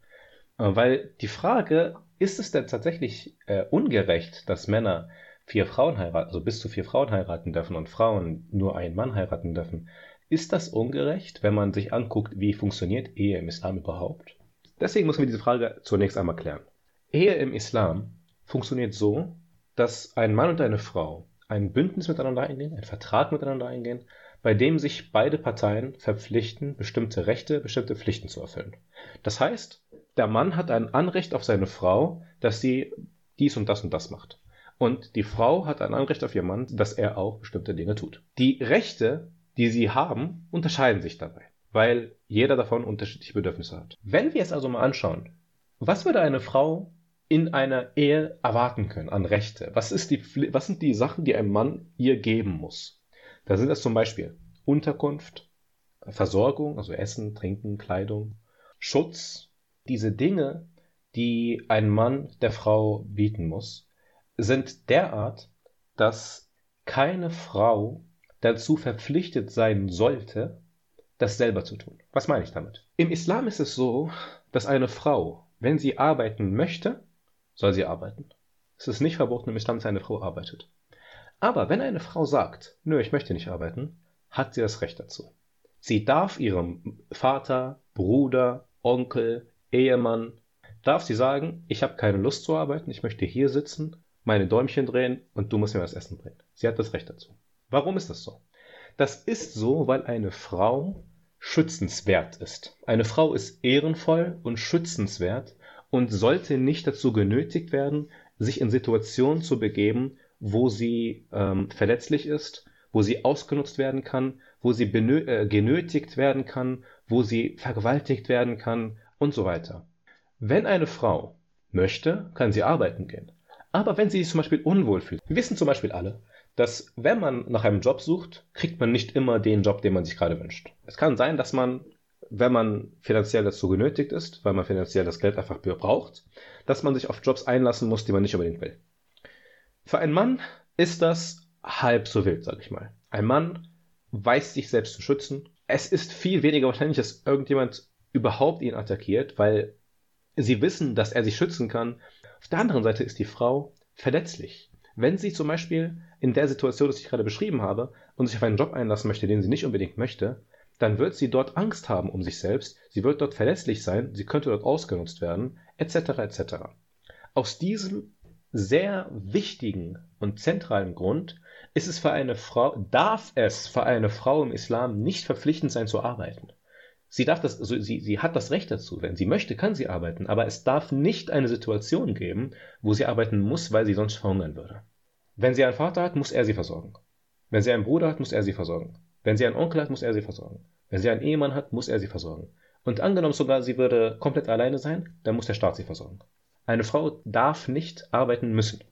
Äh, weil die Frage ist es denn tatsächlich äh, ungerecht, dass Männer vier Frauen heiraten, also bis zu vier Frauen heiraten dürfen und Frauen nur einen Mann heiraten dürfen? Ist das ungerecht, wenn man sich anguckt, wie funktioniert Ehe im Islam überhaupt? Deswegen müssen wir diese Frage zunächst einmal klären. Ehe im Islam funktioniert so, dass ein Mann und eine Frau ein Bündnis miteinander eingehen, einen Vertrag miteinander eingehen, bei dem sich beide Parteien verpflichten, bestimmte Rechte, bestimmte Pflichten zu erfüllen. Das heißt, der Mann hat ein Anrecht auf seine Frau, dass sie dies und das und das macht. Und die Frau hat ein Anrecht auf ihren Mann, dass er auch bestimmte Dinge tut. Die Rechte, die sie haben, unterscheiden sich dabei, weil jeder davon unterschiedliche Bedürfnisse hat. Wenn wir es also mal anschauen, was würde eine Frau in einer Ehe erwarten können an Rechte? Was, ist die, was sind die Sachen, die ein Mann ihr geben muss? Da sind das zum Beispiel Unterkunft, Versorgung, also Essen, Trinken, Kleidung, Schutz, diese Dinge, die ein Mann der Frau bieten muss, sind derart, dass keine Frau dazu verpflichtet sein sollte, das selber zu tun. Was meine ich damit? Im Islam ist es so, dass eine Frau, wenn sie arbeiten möchte, soll sie arbeiten. Es ist nicht verboten im Islam, dass eine Frau arbeitet. Aber wenn eine Frau sagt, nö, ich möchte nicht arbeiten, hat sie das Recht dazu. Sie darf ihrem Vater, Bruder, Onkel, Ehemann, darf sie sagen, ich habe keine Lust zu arbeiten, ich möchte hier sitzen, meine Däumchen drehen und du musst mir was essen bringen. Sie hat das Recht dazu. Warum ist das so? Das ist so, weil eine Frau schützenswert ist. Eine Frau ist ehrenvoll und schützenswert und sollte nicht dazu genötigt werden, sich in Situationen zu begeben, wo sie ähm, verletzlich ist, wo sie ausgenutzt werden kann, wo sie äh, genötigt werden kann, wo sie vergewaltigt werden kann und so weiter. Wenn eine Frau möchte, kann sie arbeiten gehen. Aber wenn sie sich zum Beispiel unwohl fühlt, wir wissen zum Beispiel alle, dass wenn man nach einem Job sucht, kriegt man nicht immer den Job, den man sich gerade wünscht. Es kann sein, dass man, wenn man finanziell dazu genötigt ist, weil man finanziell das Geld einfach braucht, dass man sich auf Jobs einlassen muss, die man nicht unbedingt will. Für einen Mann ist das halb so wild, sag ich mal. Ein Mann weiß sich selbst zu schützen. Es ist viel weniger wahrscheinlich, dass irgendjemand überhaupt ihn attackiert, weil sie wissen, dass er sich schützen kann. Auf der anderen Seite ist die Frau verletzlich. Wenn sie zum Beispiel in der Situation, die ich gerade beschrieben habe, und sich auf einen Job einlassen möchte, den sie nicht unbedingt möchte, dann wird sie dort Angst haben um sich selbst, sie wird dort verletzlich sein, sie könnte dort ausgenutzt werden, etc. etc. Aus diesem sehr wichtigen und zentralen Grund ist es für eine Frau, darf es für eine Frau im Islam nicht verpflichtend sein zu arbeiten. Sie darf das, also sie, sie hat das Recht dazu. Wenn sie möchte, kann sie arbeiten. Aber es darf nicht eine Situation geben, wo sie arbeiten muss, weil sie sonst verhungern würde. Wenn sie einen Vater hat, muss er sie versorgen. Wenn sie einen Bruder hat, muss er sie versorgen. Wenn sie einen Onkel hat, muss er sie versorgen. Wenn sie einen Ehemann hat, muss er sie versorgen. Und angenommen sogar, sie würde komplett alleine sein, dann muss der Staat sie versorgen. Eine Frau darf nicht arbeiten müssen.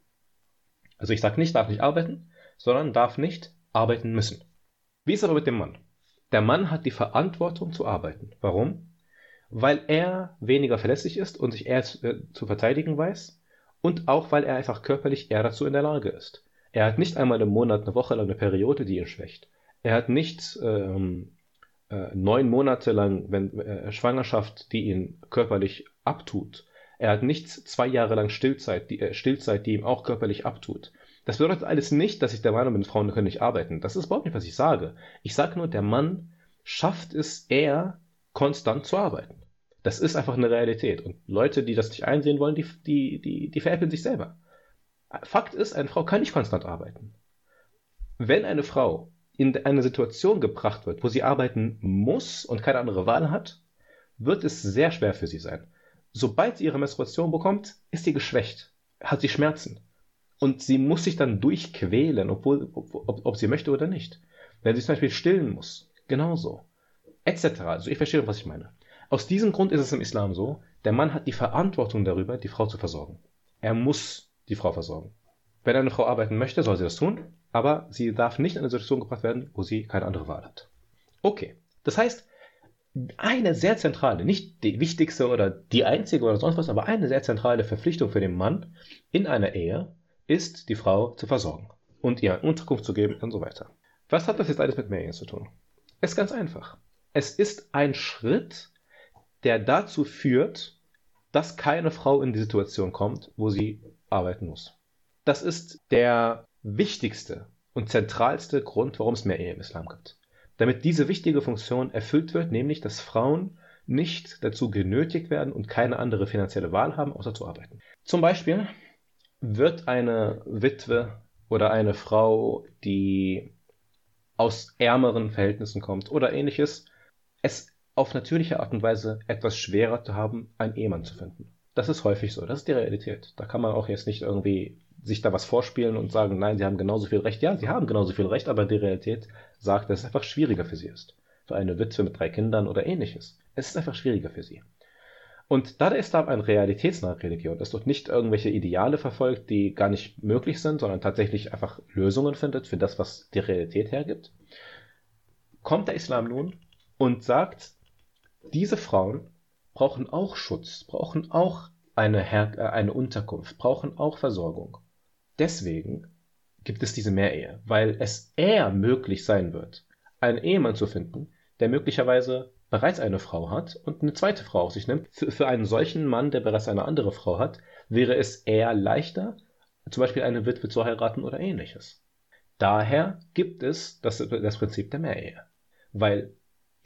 Also ich sage nicht, darf nicht arbeiten, sondern darf nicht arbeiten müssen. Wie ist aber mit dem Mann? Der Mann hat die Verantwortung zu arbeiten. Warum? Weil er weniger verlässlich ist und sich eher zu, äh, zu verteidigen weiß und auch weil er einfach körperlich eher dazu in der Lage ist. Er hat nicht einmal im Monat eine Woche lang eine Periode, die ihn schwächt. Er hat nicht ähm, äh, neun Monate lang wenn, äh, Schwangerschaft, die ihn körperlich abtut. Er hat nicht zwei Jahre lang Stillzeit die, äh, Stillzeit, die ihm auch körperlich abtut. Das bedeutet alles nicht, dass ich der Meinung bin, Frauen können nicht arbeiten. Das ist überhaupt nicht, was ich sage. Ich sage nur, der Mann schafft es eher, konstant zu arbeiten. Das ist einfach eine Realität. Und Leute, die das nicht einsehen wollen, die, die, die, die veräppeln sich selber. Fakt ist, eine Frau kann nicht konstant arbeiten. Wenn eine Frau in eine Situation gebracht wird, wo sie arbeiten muss und keine andere Wahl hat, wird es sehr schwer für sie sein. Sobald sie ihre Menstruation bekommt, ist sie geschwächt, hat sie Schmerzen. Und sie muss sich dann durchquälen, obwohl, ob, ob sie möchte oder nicht. Wenn sie zum Beispiel stillen muss, genauso. Etc. Also ich verstehe, was ich meine. Aus diesem Grund ist es im Islam so, der Mann hat die Verantwortung darüber, die Frau zu versorgen. Er muss die Frau versorgen. Wenn eine Frau arbeiten möchte, soll sie das tun, aber sie darf nicht in eine Situation gebracht werden, wo sie keine andere Wahl hat. Okay. Das heißt, eine sehr zentrale, nicht die wichtigste oder die einzige oder sonst was, aber eine sehr zentrale Verpflichtung für den Mann in einer Ehe ist, die Frau zu versorgen und ihr Unterkunft zu geben und so weiter. Was hat das jetzt alles mit Mehrehen zu tun? Es ist ganz einfach. Es ist ein Schritt, der dazu führt, dass keine Frau in die Situation kommt, wo sie arbeiten muss. Das ist der wichtigste und zentralste Grund, warum es mehr Ehe im Islam gibt. Damit diese wichtige Funktion erfüllt wird, nämlich dass Frauen nicht dazu genötigt werden und keine andere finanzielle Wahl haben, außer zu arbeiten. Zum Beispiel wird eine Witwe oder eine Frau, die aus ärmeren Verhältnissen kommt oder ähnliches, es auf natürliche Art und Weise etwas schwerer zu haben, einen Ehemann zu finden. Das ist häufig so, das ist die Realität. Da kann man auch jetzt nicht irgendwie sich da was vorspielen und sagen, nein, sie haben genauso viel Recht. Ja, sie haben genauso viel Recht, aber die Realität sagt, dass es einfach schwieriger für sie ist. Für eine Witwe mit drei Kindern oder ähnliches. Es ist einfach schwieriger für sie. Und da der Islam eine realitätsnahe Religion ist und nicht irgendwelche Ideale verfolgt, die gar nicht möglich sind, sondern tatsächlich einfach Lösungen findet für das, was die Realität hergibt, kommt der Islam nun und sagt, diese Frauen brauchen auch Schutz, brauchen auch eine, Her äh, eine Unterkunft, brauchen auch Versorgung. Deswegen gibt es diese Mehrehe, weil es eher möglich sein wird, einen Ehemann zu finden, der möglicherweise bereits eine Frau hat und eine zweite Frau auf sich nimmt. Für, für einen solchen Mann, der bereits eine andere Frau hat, wäre es eher leichter, zum Beispiel eine Witwe zu heiraten oder ähnliches. Daher gibt es das, das Prinzip der Mehrehe. Weil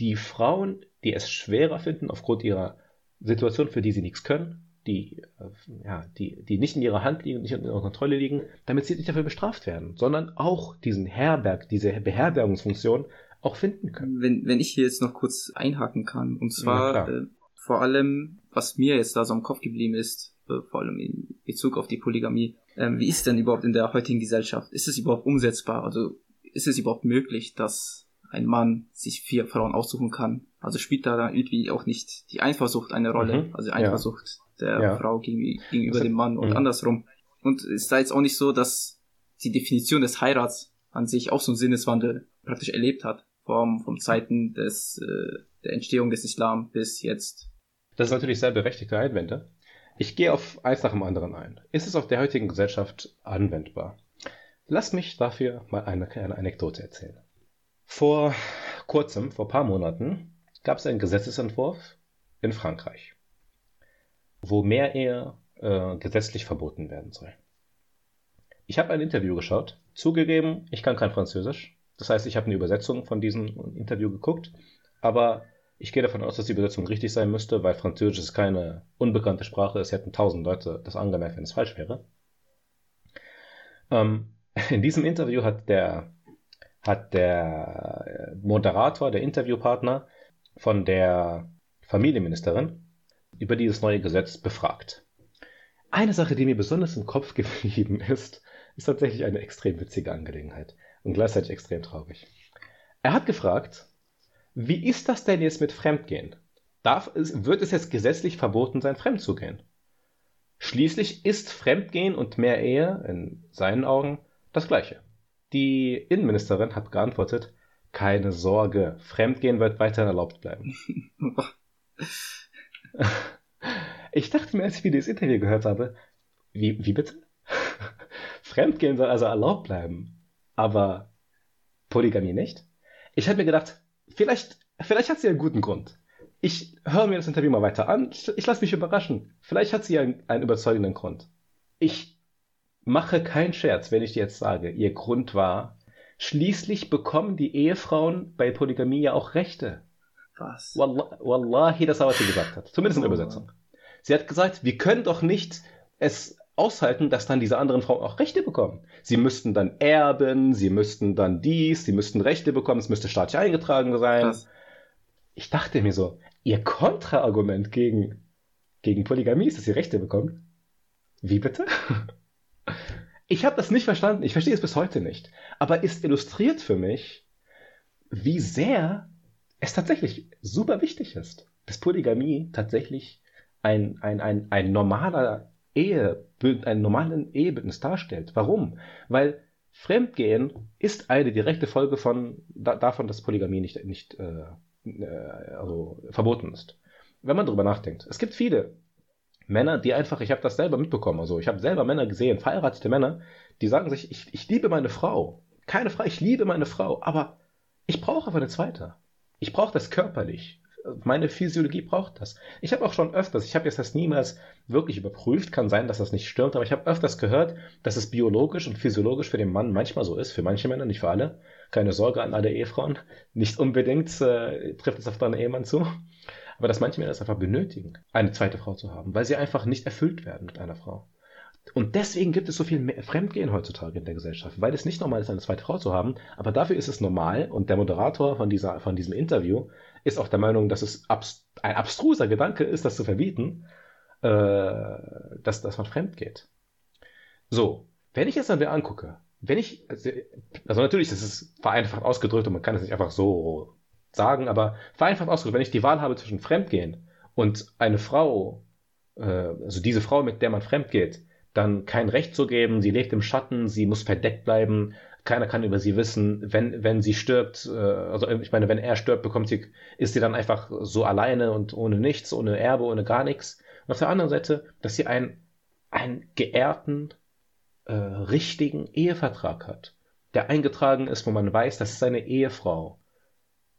die Frauen, die es schwerer finden aufgrund ihrer Situation, für die sie nichts können, die, äh, ja, die, die nicht in ihrer Hand liegen, nicht in ihrer Kontrolle liegen, damit sie nicht dafür bestraft werden, sondern auch diesen Herberg, diese Beherbergungsfunktion auch finden können. Wenn, wenn ich hier jetzt noch kurz einhaken kann, und zwar äh, vor allem, was mir jetzt da so im Kopf geblieben ist, äh, vor allem in Bezug auf die Polygamie, äh, wie ist denn überhaupt in der heutigen Gesellschaft? Ist es überhaupt umsetzbar? Also ist es überhaupt möglich, dass ein Mann sich vier Frauen aussuchen kann? Also spielt da dann irgendwie auch nicht die Eifersucht eine Rolle? Mhm, also die Eifersucht ja. der ja. Frau gegenüber, gegenüber dem Mann und mhm. andersrum. Und ist da jetzt auch nicht so, dass die Definition des Heirats an sich auch so einen Sinneswandel praktisch erlebt hat? Vom, vom Zeiten des, äh, der Entstehung des Islam bis jetzt. Das ist natürlich sehr berechtigte Einwände. Ich gehe auf eins nach dem anderen ein. Ist es auf der heutigen Gesellschaft anwendbar? Lass mich dafür mal eine kleine Anekdote erzählen. Vor kurzem, vor paar Monaten, gab es einen Gesetzesentwurf in Frankreich, wo mehr Ehe äh, gesetzlich verboten werden soll. Ich habe ein Interview geschaut. Zugegeben, ich kann kein Französisch. Das heißt, ich habe eine Übersetzung von diesem Interview geguckt, aber ich gehe davon aus, dass die Übersetzung richtig sein müsste, weil Französisch ist keine unbekannte Sprache. Es hätten tausend Leute das angemerkt, wenn es falsch wäre. Ähm, in diesem Interview hat der, hat der Moderator, der Interviewpartner von der Familienministerin über dieses neue Gesetz befragt. Eine Sache, die mir besonders im Kopf geblieben ist, ist tatsächlich eine extrem witzige Angelegenheit und gleichzeitig extrem traurig. Er hat gefragt, wie ist das denn jetzt mit Fremdgehen? Darf es, wird es jetzt gesetzlich verboten sein, fremd zu gehen? Schließlich ist Fremdgehen und mehr Ehe in seinen Augen das Gleiche. Die Innenministerin hat geantwortet, keine Sorge, Fremdgehen wird weiterhin erlaubt bleiben. ich dachte mir, als ich wieder das Interview gehört habe, wie, wie bitte? Fremdgehen soll also erlaubt bleiben aber Polygamie nicht. Ich habe mir gedacht, vielleicht, vielleicht hat sie einen guten Grund. Ich höre mir das Interview mal weiter an. Ich, lasse mich überraschen. Vielleicht hat sie einen, einen überzeugenden Grund. Ich mache keinen Scherz, wenn ich dir jetzt sage, ihr Grund war, schließlich bekommen die Ehefrauen bei Polygamie ja auch Rechte. Was? Wallah, Wallahi, das was sie gesagt hat. Zumindest in der. Übersetzung. Sie hat gesagt, wir können doch nicht es aushalten, dass dann diese anderen Frauen auch Rechte bekommen. Sie müssten dann erben, sie müssten dann dies, sie müssten Rechte bekommen, es müsste staatlich eingetragen sein. Krass. Ich dachte mir so, ihr Kontraargument gegen, gegen Polygamie ist, dass sie Rechte bekommen. Wie bitte? Ich habe das nicht verstanden, ich verstehe es bis heute nicht. Aber ist illustriert für mich, wie sehr es tatsächlich super wichtig ist, dass Polygamie tatsächlich ein, ein, ein, ein normaler Ehe, einen normalen Ehebündnis darstellt. Warum? Weil Fremdgehen ist eine direkte Folge von, da, davon, dass Polygamie nicht, nicht äh, äh, also verboten ist. Wenn man darüber nachdenkt. Es gibt viele Männer, die einfach, ich habe das selber mitbekommen, also ich habe selber Männer gesehen, verheiratete Männer, die sagen sich, ich, ich liebe meine Frau. Keine Frau, ich liebe meine Frau, aber ich brauche aber eine zweite. Ich brauche das körperlich meine Physiologie braucht das. Ich habe auch schon öfters, ich habe jetzt das niemals wirklich überprüft, kann sein, dass das nicht stimmt, aber ich habe öfters gehört, dass es biologisch und physiologisch für den Mann manchmal so ist, für manche Männer, nicht für alle. Keine Sorge an alle Ehefrauen, nicht unbedingt äh, trifft es auf deinen Ehemann zu. Aber dass manche Männer es einfach benötigen, eine zweite Frau zu haben, weil sie einfach nicht erfüllt werden mit einer Frau. Und deswegen gibt es so viel Fremdgehen heutzutage in der Gesellschaft, weil es nicht normal ist, eine zweite Frau zu haben, aber dafür ist es normal und der Moderator von, dieser, von diesem Interview ist auch der Meinung, dass es ein abstruser Gedanke ist, das zu verbieten, äh, dass, dass man fremd geht. So, wenn ich jetzt dann mir angucke, wenn ich, also, also natürlich, das ist vereinfacht ausgedrückt und man kann es nicht einfach so sagen, aber vereinfacht ausgedrückt, wenn ich die Wahl habe zwischen Fremdgehen und eine Frau, äh, also diese Frau, mit der man fremd geht, dann kein Recht zu geben, sie lebt im Schatten, sie muss verdeckt bleiben, keiner kann über sie wissen, wenn, wenn sie stirbt, äh, also ich meine, wenn er stirbt, bekommt sie, ist sie dann einfach so alleine und ohne nichts, ohne Erbe, ohne gar nichts. Und auf der anderen Seite, dass sie einen, einen geehrten, äh, richtigen Ehevertrag hat, der eingetragen ist, wo man weiß, das ist seine Ehefrau.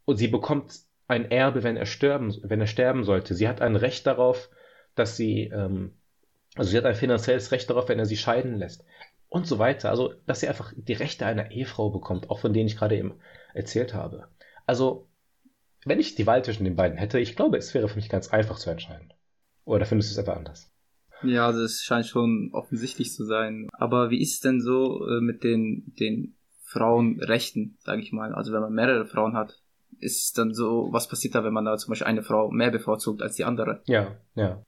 Und sie bekommt ein Erbe, wenn er sterben, wenn er sterben sollte. Sie hat ein Recht darauf, dass sie, ähm, also sie hat ein finanzielles Recht darauf, wenn er sie scheiden lässt. Und so weiter. Also, dass sie einfach die Rechte einer Ehefrau bekommt, auch von denen ich gerade eben erzählt habe. Also, wenn ich die Wahl zwischen den beiden hätte, ich glaube, es wäre für mich ganz einfach zu entscheiden. Oder findest du es etwa anders? Ja, das scheint schon offensichtlich zu sein. Aber wie ist es denn so äh, mit den, den Frauenrechten, sage ich mal? Also wenn man mehrere Frauen hat, ist dann so, was passiert da, wenn man da zum Beispiel eine Frau mehr bevorzugt als die andere? Ja, ja.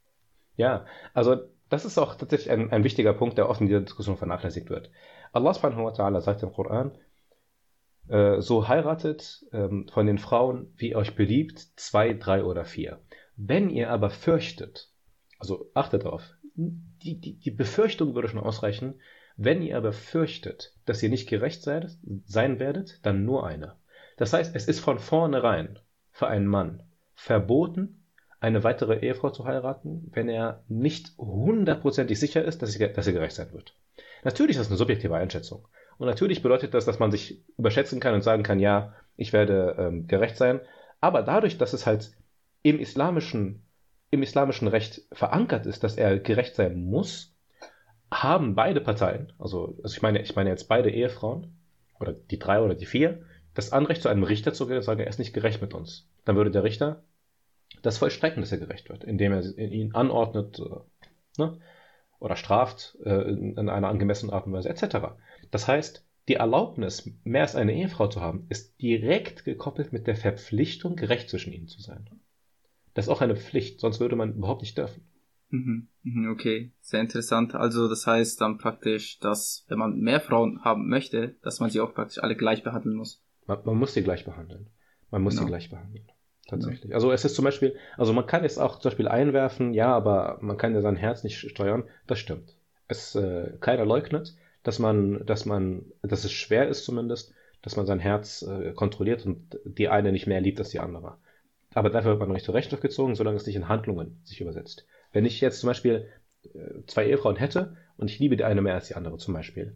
Ja, also das ist auch tatsächlich ein, ein wichtiger Punkt, der oft in dieser Diskussion vernachlässigt wird. Allah subhanahu wa ta'ala sagt im Koran, äh, so heiratet ähm, von den Frauen, wie euch beliebt, zwei, drei oder vier. Wenn ihr aber fürchtet, also achtet darauf, die, die, die Befürchtung würde schon ausreichen, wenn ihr aber fürchtet, dass ihr nicht gerecht seid, sein werdet, dann nur eine. Das heißt, es ist von vornherein für einen Mann verboten, eine weitere Ehefrau zu heiraten, wenn er nicht hundertprozentig sicher ist, dass er, dass er gerecht sein wird. Natürlich ist das eine subjektive Einschätzung. Und natürlich bedeutet das, dass man sich überschätzen kann und sagen kann, ja, ich werde ähm, gerecht sein. Aber dadurch, dass es halt im islamischen, im islamischen Recht verankert ist, dass er gerecht sein muss, haben beide Parteien, also, also ich meine, ich meine jetzt beide Ehefrauen, oder die drei oder die vier, das Anrecht, zu einem Richter zu gehen und sagen, er ist nicht gerecht mit uns. Dann würde der Richter das vollstrecken, dass er gerecht wird, indem er ihn anordnet äh, ne, oder straft äh, in einer angemessenen Art und Weise, etc. Das heißt, die Erlaubnis, mehr als eine Ehefrau zu haben, ist direkt gekoppelt mit der Verpflichtung, gerecht zwischen ihnen zu sein. Das ist auch eine Pflicht, sonst würde man überhaupt nicht dürfen. Mhm, mhm, okay, sehr interessant. Also das heißt dann praktisch, dass wenn man mehr Frauen haben möchte, dass man sie auch praktisch alle gleich behandeln muss. Man, man muss sie gleich behandeln. Man muss genau. sie gleich behandeln. Tatsächlich. Also es ist zum Beispiel, also man kann jetzt auch zum Beispiel einwerfen, ja, aber man kann ja sein Herz nicht steuern. Das stimmt. Es äh, keiner leugnet, dass man, dass man, dass es schwer ist zumindest, dass man sein Herz äh, kontrolliert und die eine nicht mehr liebt als die andere. Aber dafür wird man nicht zur Rechenschaft gezogen, solange es nicht in Handlungen sich übersetzt. Wenn ich jetzt zum Beispiel äh, zwei Ehefrauen hätte und ich liebe die eine mehr als die andere zum Beispiel,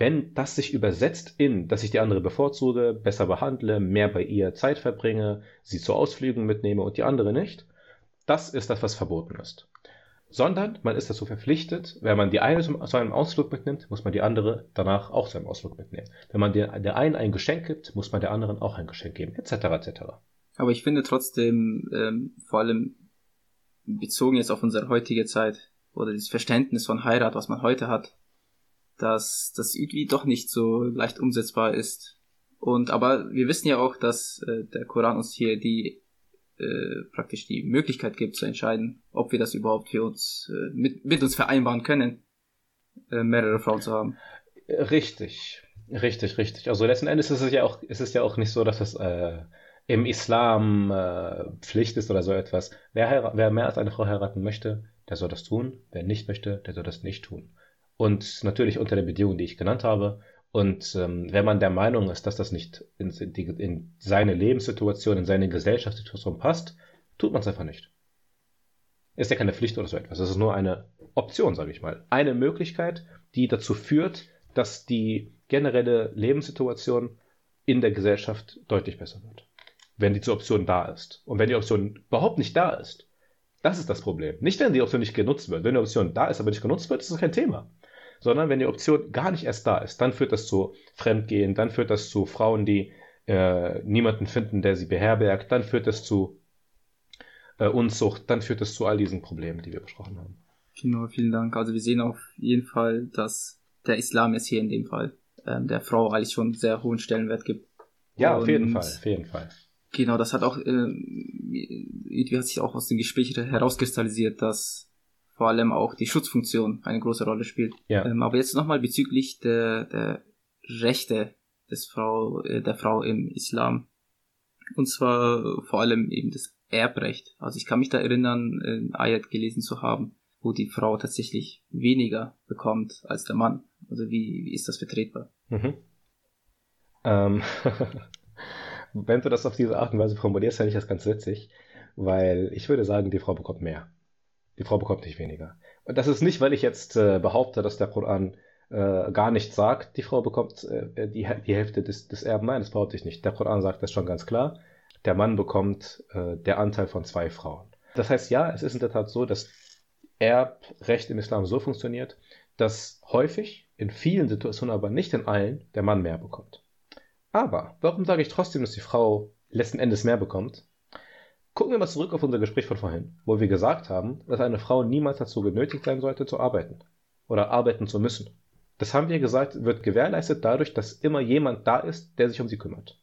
wenn das sich übersetzt in, dass ich die andere bevorzuge, besser behandle, mehr bei ihr Zeit verbringe, sie zu Ausflügen mitnehme und die andere nicht, das ist das, was verboten ist. Sondern man ist dazu verpflichtet, wenn man die eine zu einem Ausflug mitnimmt, muss man die andere danach auch zu einem Ausflug mitnehmen. Wenn man der, einen ein Geschenk gibt, muss man der anderen auch ein Geschenk geben, etc. etc. Aber ich finde trotzdem, ähm, vor allem bezogen jetzt auf unsere heutige Zeit oder das Verständnis von Heirat, was man heute hat, dass das irgendwie doch nicht so leicht umsetzbar ist. Und aber wir wissen ja auch, dass äh, der Koran uns hier die äh, praktisch die Möglichkeit gibt zu entscheiden, ob wir das überhaupt für uns äh, mit, mit uns vereinbaren können, äh, mehrere Frauen zu haben. Richtig, richtig, richtig. Also letzten Endes ist es ja auch, ist es ja auch nicht so, dass es äh, im Islam äh, Pflicht ist oder so etwas. Wer, wer mehr als eine Frau heiraten möchte, der soll das tun. Wer nicht möchte, der soll das nicht tun. Und natürlich unter den Bedingungen, die ich genannt habe. Und ähm, wenn man der Meinung ist, dass das nicht in, in, in seine Lebenssituation, in seine Gesellschaftssituation passt, tut man es einfach nicht. Ist ja keine Pflicht oder so etwas. Es ist nur eine Option, sage ich mal. Eine Möglichkeit, die dazu führt, dass die generelle Lebenssituation in der Gesellschaft deutlich besser wird wenn diese Option da ist. Und wenn die Option überhaupt nicht da ist, das ist das Problem. Nicht, wenn die Option nicht genutzt wird. Wenn die Option da ist, aber nicht genutzt wird, ist das kein Thema. Sondern wenn die Option gar nicht erst da ist, dann führt das zu Fremdgehen, dann führt das zu Frauen, die äh, niemanden finden, der sie beherbergt, dann führt das zu äh, Unzucht, dann führt das zu all diesen Problemen, die wir besprochen haben. Genau, vielen Dank. Also wir sehen auf jeden Fall, dass der Islam es hier in dem Fall ähm, der Frau eigentlich schon sehr hohen Stellenwert gibt. Ja, Und auf jeden Fall, auf jeden Fall. Genau, das hat auch, äh, irgendwie hat sich auch aus den Gesprächen herauskristallisiert, dass vor allem auch die Schutzfunktion eine große Rolle spielt. Ja. Ähm, aber jetzt nochmal bezüglich der, der Rechte des Frau, äh, der Frau im Islam. Und zwar vor allem eben das Erbrecht. Also ich kann mich da erinnern, ein Ayat gelesen zu haben, wo die Frau tatsächlich weniger bekommt als der Mann. Also wie, wie ist das vertretbar? Mhm. Ähm, wenn du das auf diese Art und Weise formulierst, fände ich das ganz witzig, weil ich würde sagen, die Frau bekommt mehr. Die Frau bekommt nicht weniger. Und das ist nicht, weil ich jetzt äh, behaupte, dass der Koran äh, gar nichts sagt, die Frau bekommt äh, die, die Hälfte des, des Erben. Nein, das behaupte ich nicht. Der Koran sagt das schon ganz klar. Der Mann bekommt äh, der Anteil von zwei Frauen. Das heißt, ja, es ist in der Tat so, dass Erbrecht im Islam so funktioniert, dass häufig, in vielen Situationen, aber nicht in allen, der Mann mehr bekommt. Aber warum sage ich trotzdem, dass die Frau letzten Endes mehr bekommt? Gucken wir mal zurück auf unser Gespräch von vorhin, wo wir gesagt haben, dass eine Frau niemals dazu genötigt sein sollte, zu arbeiten oder arbeiten zu müssen. Das haben wir gesagt, wird gewährleistet dadurch, dass immer jemand da ist, der sich um sie kümmert.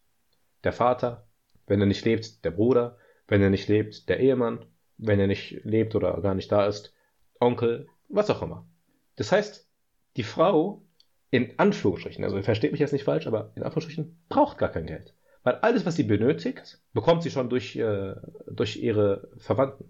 Der Vater, wenn er nicht lebt, der Bruder, wenn er nicht lebt, der Ehemann, wenn er nicht lebt oder gar nicht da ist, Onkel, was auch immer. Das heißt, die Frau in Anführungsstrichen, also versteht mich jetzt nicht falsch, aber in Anführungsstrichen braucht gar kein Geld. Weil alles, was sie benötigt, bekommt sie schon durch, äh, durch ihre Verwandten.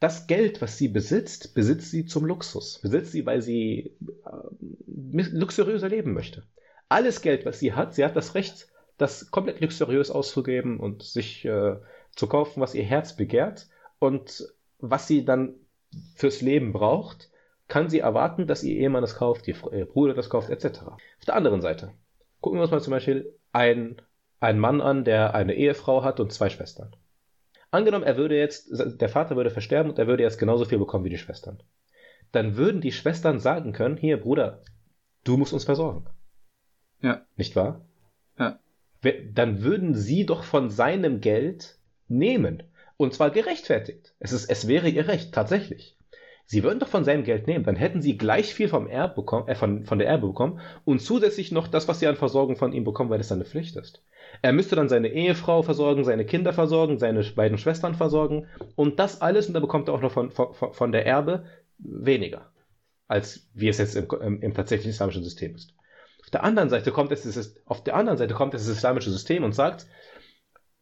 Das Geld, was sie besitzt, besitzt sie zum Luxus. Besitzt sie, weil sie äh, luxuriöser leben möchte. Alles Geld, was sie hat, sie hat das Recht, das komplett luxuriös auszugeben und sich äh, zu kaufen, was ihr Herz begehrt. Und was sie dann fürs Leben braucht, kann sie erwarten, dass ihr Ehemann das kauft, ihr Bruder das kauft, etc. Auf der anderen Seite gucken wir uns mal zum Beispiel einen, einen Mann an, der eine Ehefrau hat und zwei Schwestern. Angenommen, er würde jetzt, der Vater würde versterben und er würde jetzt genauso viel bekommen wie die Schwestern. Dann würden die Schwestern sagen können, hier Bruder, du musst uns versorgen. Ja. Nicht wahr? Ja. Dann würden sie doch von seinem Geld nehmen. Und zwar gerechtfertigt. Es, ist, es wäre ihr Recht, tatsächlich. Sie würden doch von seinem Geld nehmen, dann hätten sie gleich viel vom Erb bekommen, äh, von, von der Erbe bekommen und zusätzlich noch das, was sie an Versorgung von ihm bekommen, weil es seine Pflicht ist. Er müsste dann seine Ehefrau versorgen, seine Kinder versorgen, seine beiden Schwestern versorgen und das alles und dann bekommt er auch noch von, von, von der Erbe weniger, als wie es jetzt im, im, im tatsächlichen islamischen System ist. Auf der anderen Seite kommt es, es auf der anderen Seite kommt es das islamische System und sagt,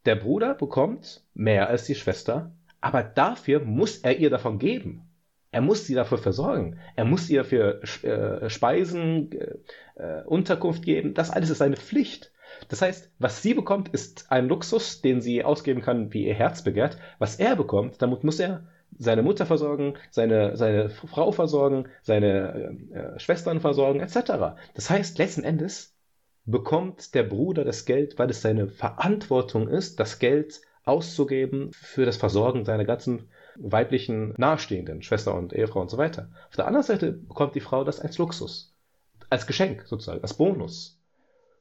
der Bruder bekommt mehr als die Schwester, aber dafür muss er ihr davon geben. Er muss sie dafür versorgen. Er muss ihr dafür äh, Speisen, äh, Unterkunft geben. Das alles ist seine Pflicht. Das heißt, was sie bekommt, ist ein Luxus, den sie ausgeben kann, wie ihr Herz begehrt. Was er bekommt, damit muss er seine Mutter versorgen, seine, seine Frau versorgen, seine äh, äh Schwestern versorgen, etc. Das heißt, letzten Endes bekommt der Bruder das Geld, weil es seine Verantwortung ist, das Geld auszugeben für das Versorgen seiner ganzen weiblichen Nahestehenden, Schwester und Ehefrau und so weiter. Auf der anderen Seite bekommt die Frau das als Luxus, als Geschenk sozusagen, als Bonus.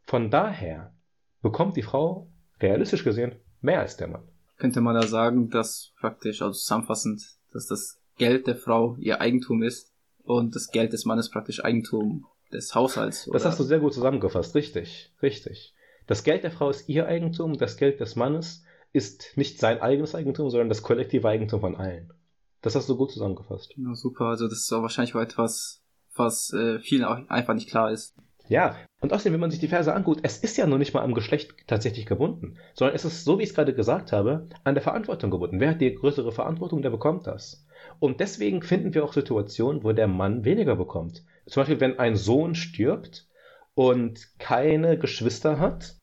Von daher bekommt die Frau realistisch gesehen mehr als der Mann. Könnte man da sagen, dass praktisch, also zusammenfassend, dass das Geld der Frau ihr Eigentum ist und das Geld des Mannes praktisch Eigentum des Haushalts. Oder? Das hast du sehr gut zusammengefasst, richtig, richtig. Das Geld der Frau ist ihr Eigentum, das Geld des Mannes ist nicht sein eigenes Eigentum, sondern das kollektive Eigentum von allen. Das hast du gut zusammengefasst. Ja, super. Also das ist auch wahrscheinlich auch etwas, was äh, vielen auch einfach nicht klar ist. Ja, und außerdem, wenn man sich die Verse anguckt, es ist ja noch nicht mal am Geschlecht tatsächlich gebunden, sondern es ist, so wie ich es gerade gesagt habe, an der Verantwortung gebunden. Wer hat die größere Verantwortung, der bekommt das. Und deswegen finden wir auch Situationen, wo der Mann weniger bekommt. Zum Beispiel, wenn ein Sohn stirbt und keine Geschwister hat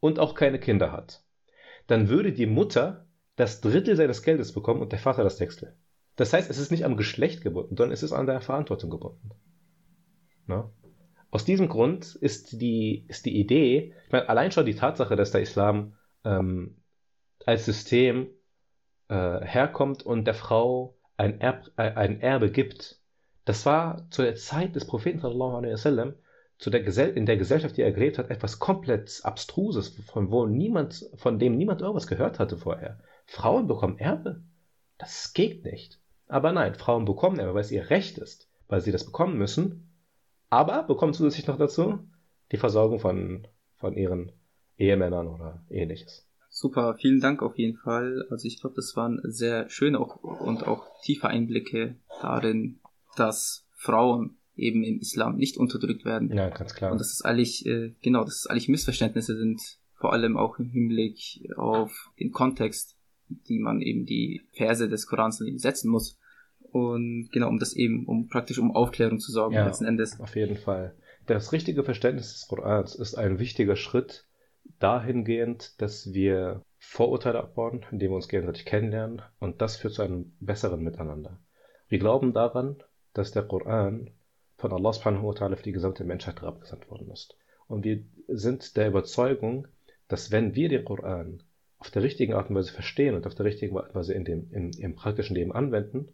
und auch keine Kinder hat dann würde die Mutter das Drittel seines Geldes bekommen und der Vater das Sechstel. Das heißt, es ist nicht am Geschlecht gebunden, sondern es ist an der Verantwortung gebunden. Na? Aus diesem Grund ist die, ist die Idee, ich meine, allein schon die Tatsache, dass der Islam ähm, als System äh, herkommt und der Frau ein, Erb, äh, ein Erbe gibt, das war zu der Zeit des Propheten sallallahu alaihi wasallam der in der Gesellschaft, die er gelebt hat, etwas komplett Abstruses, von wo niemand, von dem niemand irgendwas gehört hatte vorher. Frauen bekommen Erbe? Das geht nicht. Aber nein, Frauen bekommen Erbe, weil es ihr Recht ist, weil sie das bekommen müssen, aber bekommen zusätzlich noch dazu die Versorgung von, von ihren Ehemännern oder ähnliches. Super, vielen Dank auf jeden Fall. Also ich glaube, das waren sehr schöne und auch tiefe Einblicke darin, dass Frauen eben im Islam nicht unterdrückt werden. Ja, ganz klar. Und das ist eigentlich, äh, genau, dass es eigentlich Missverständnisse sind, vor allem auch im Hinblick auf den Kontext, die man eben die Verse des Korans setzen muss. Und genau, um das eben, um praktisch um Aufklärung zu sorgen ja, letzten Endes. Auf jeden Fall. Das richtige Verständnis des Korans ist ein wichtiger Schritt dahingehend, dass wir Vorurteile abbauen, indem wir uns gegenseitig kennenlernen und das führt zu einem besseren Miteinander. Wir glauben daran, dass der Koran von Allah subhanahu wa ta'ala für die gesamte Menschheit herabgesandt worden ist. Und wir sind der Überzeugung, dass wenn wir den Koran auf der richtigen Art und Weise verstehen und auf der richtigen Art und Weise in dem, im, im praktischen Leben anwenden,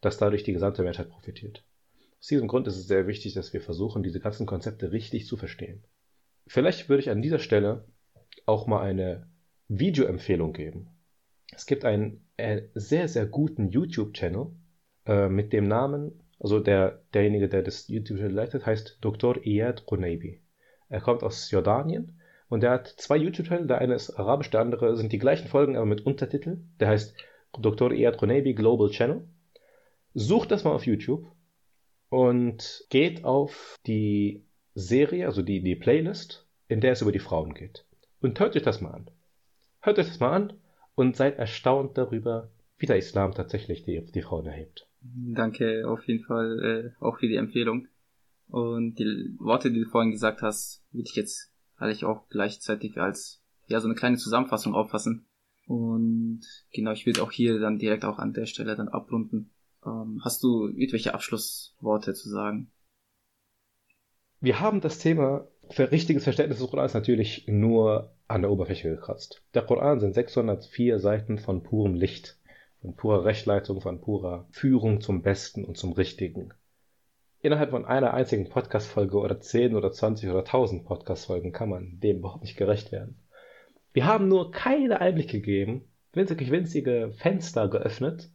dass dadurch die gesamte Menschheit profitiert. Aus diesem Grund ist es sehr wichtig, dass wir versuchen, diese ganzen Konzepte richtig zu verstehen. Vielleicht würde ich an dieser Stelle auch mal eine Videoempfehlung geben. Es gibt einen äh, sehr, sehr guten YouTube-Channel äh, mit dem Namen, also der, derjenige, der das YouTube-Channel leitet, heißt Dr. Iyad Qunaybi. Er kommt aus Jordanien und er hat zwei YouTube-Channel. Der eine ist arabisch, der andere sind die gleichen Folgen, aber mit Untertitel. Der heißt Dr. Iyad Qunaybi Global Channel. Sucht das mal auf YouTube und geht auf die Serie, also die, die Playlist, in der es über die Frauen geht. Und hört euch das mal an. Hört euch das mal an und seid erstaunt darüber, wie der Islam tatsächlich die, die Frauen erhebt. Danke auf jeden Fall äh, auch für die Empfehlung. Und die Worte, die du vorhin gesagt hast, würde ich jetzt eigentlich auch gleichzeitig als ja so eine kleine Zusammenfassung auffassen. Und genau, ich würde auch hier dann direkt auch an der Stelle dann abrunden. Ähm, hast du irgendwelche Abschlussworte zu sagen? Wir haben das Thema für richtiges Verständnis des Korans natürlich nur an der Oberfläche gekratzt. Der Koran sind 604 Seiten von purem Licht, von purer Rechtleitung, von purer Führung zum Besten und zum Richtigen. Innerhalb von einer einzigen Podcast-Folge oder 10 oder 20 oder 1000 Podcast-Folgen kann man dem überhaupt nicht gerecht werden. Wir haben nur keine Einblicke gegeben, winzige, winzige Fenster geöffnet,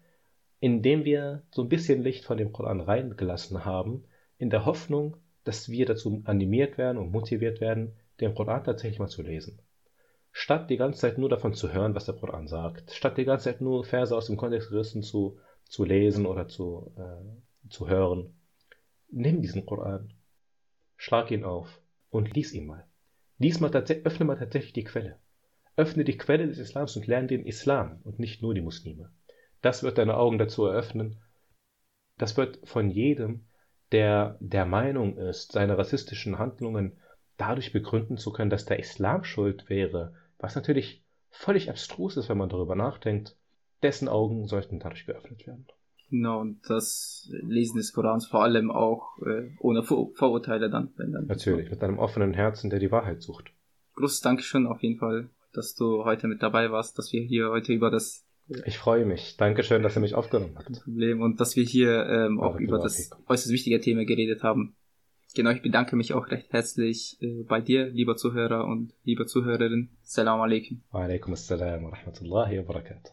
indem wir so ein bisschen Licht von dem Koran reingelassen haben, in der Hoffnung, dass wir dazu animiert werden und motiviert werden, den Koran tatsächlich mal zu lesen. Statt die ganze Zeit nur davon zu hören, was der Koran sagt, statt die ganze Zeit nur Verse aus dem Kontext gerissen zu, zu lesen oder zu, äh, zu hören, nimm diesen Koran, schlag ihn auf und lies ihn mal. Lies mal öffne mal tatsächlich die Quelle. Öffne die Quelle des Islams und lerne den Islam und nicht nur die Muslime. Das wird deine Augen dazu eröffnen. Das wird von jedem der der Meinung ist, seine rassistischen Handlungen dadurch begründen zu können, dass der Islam schuld wäre, was natürlich völlig abstrus ist, wenn man darüber nachdenkt, dessen Augen sollten dadurch geöffnet werden. Genau, und das Lesen des Korans vor allem auch äh, ohne Vor Vorurteile dann. Wenn dann Natürlich, mit einem offenen Herzen, der die Wahrheit sucht. Großes Dankeschön auf jeden Fall, dass du heute mit dabei warst, dass wir hier heute über das ich freue mich. Dankeschön, dass ihr mich aufgenommen habt. Problem. Und dass wir hier ähm, auch über das äußerst wichtige Thema geredet haben. Genau, ich bedanke mich auch recht herzlich äh, bei dir, lieber Zuhörer und lieber Zuhörerin. Salam alaikum. Wa alaikum assalam wa rahmatullahi wa barakatuh.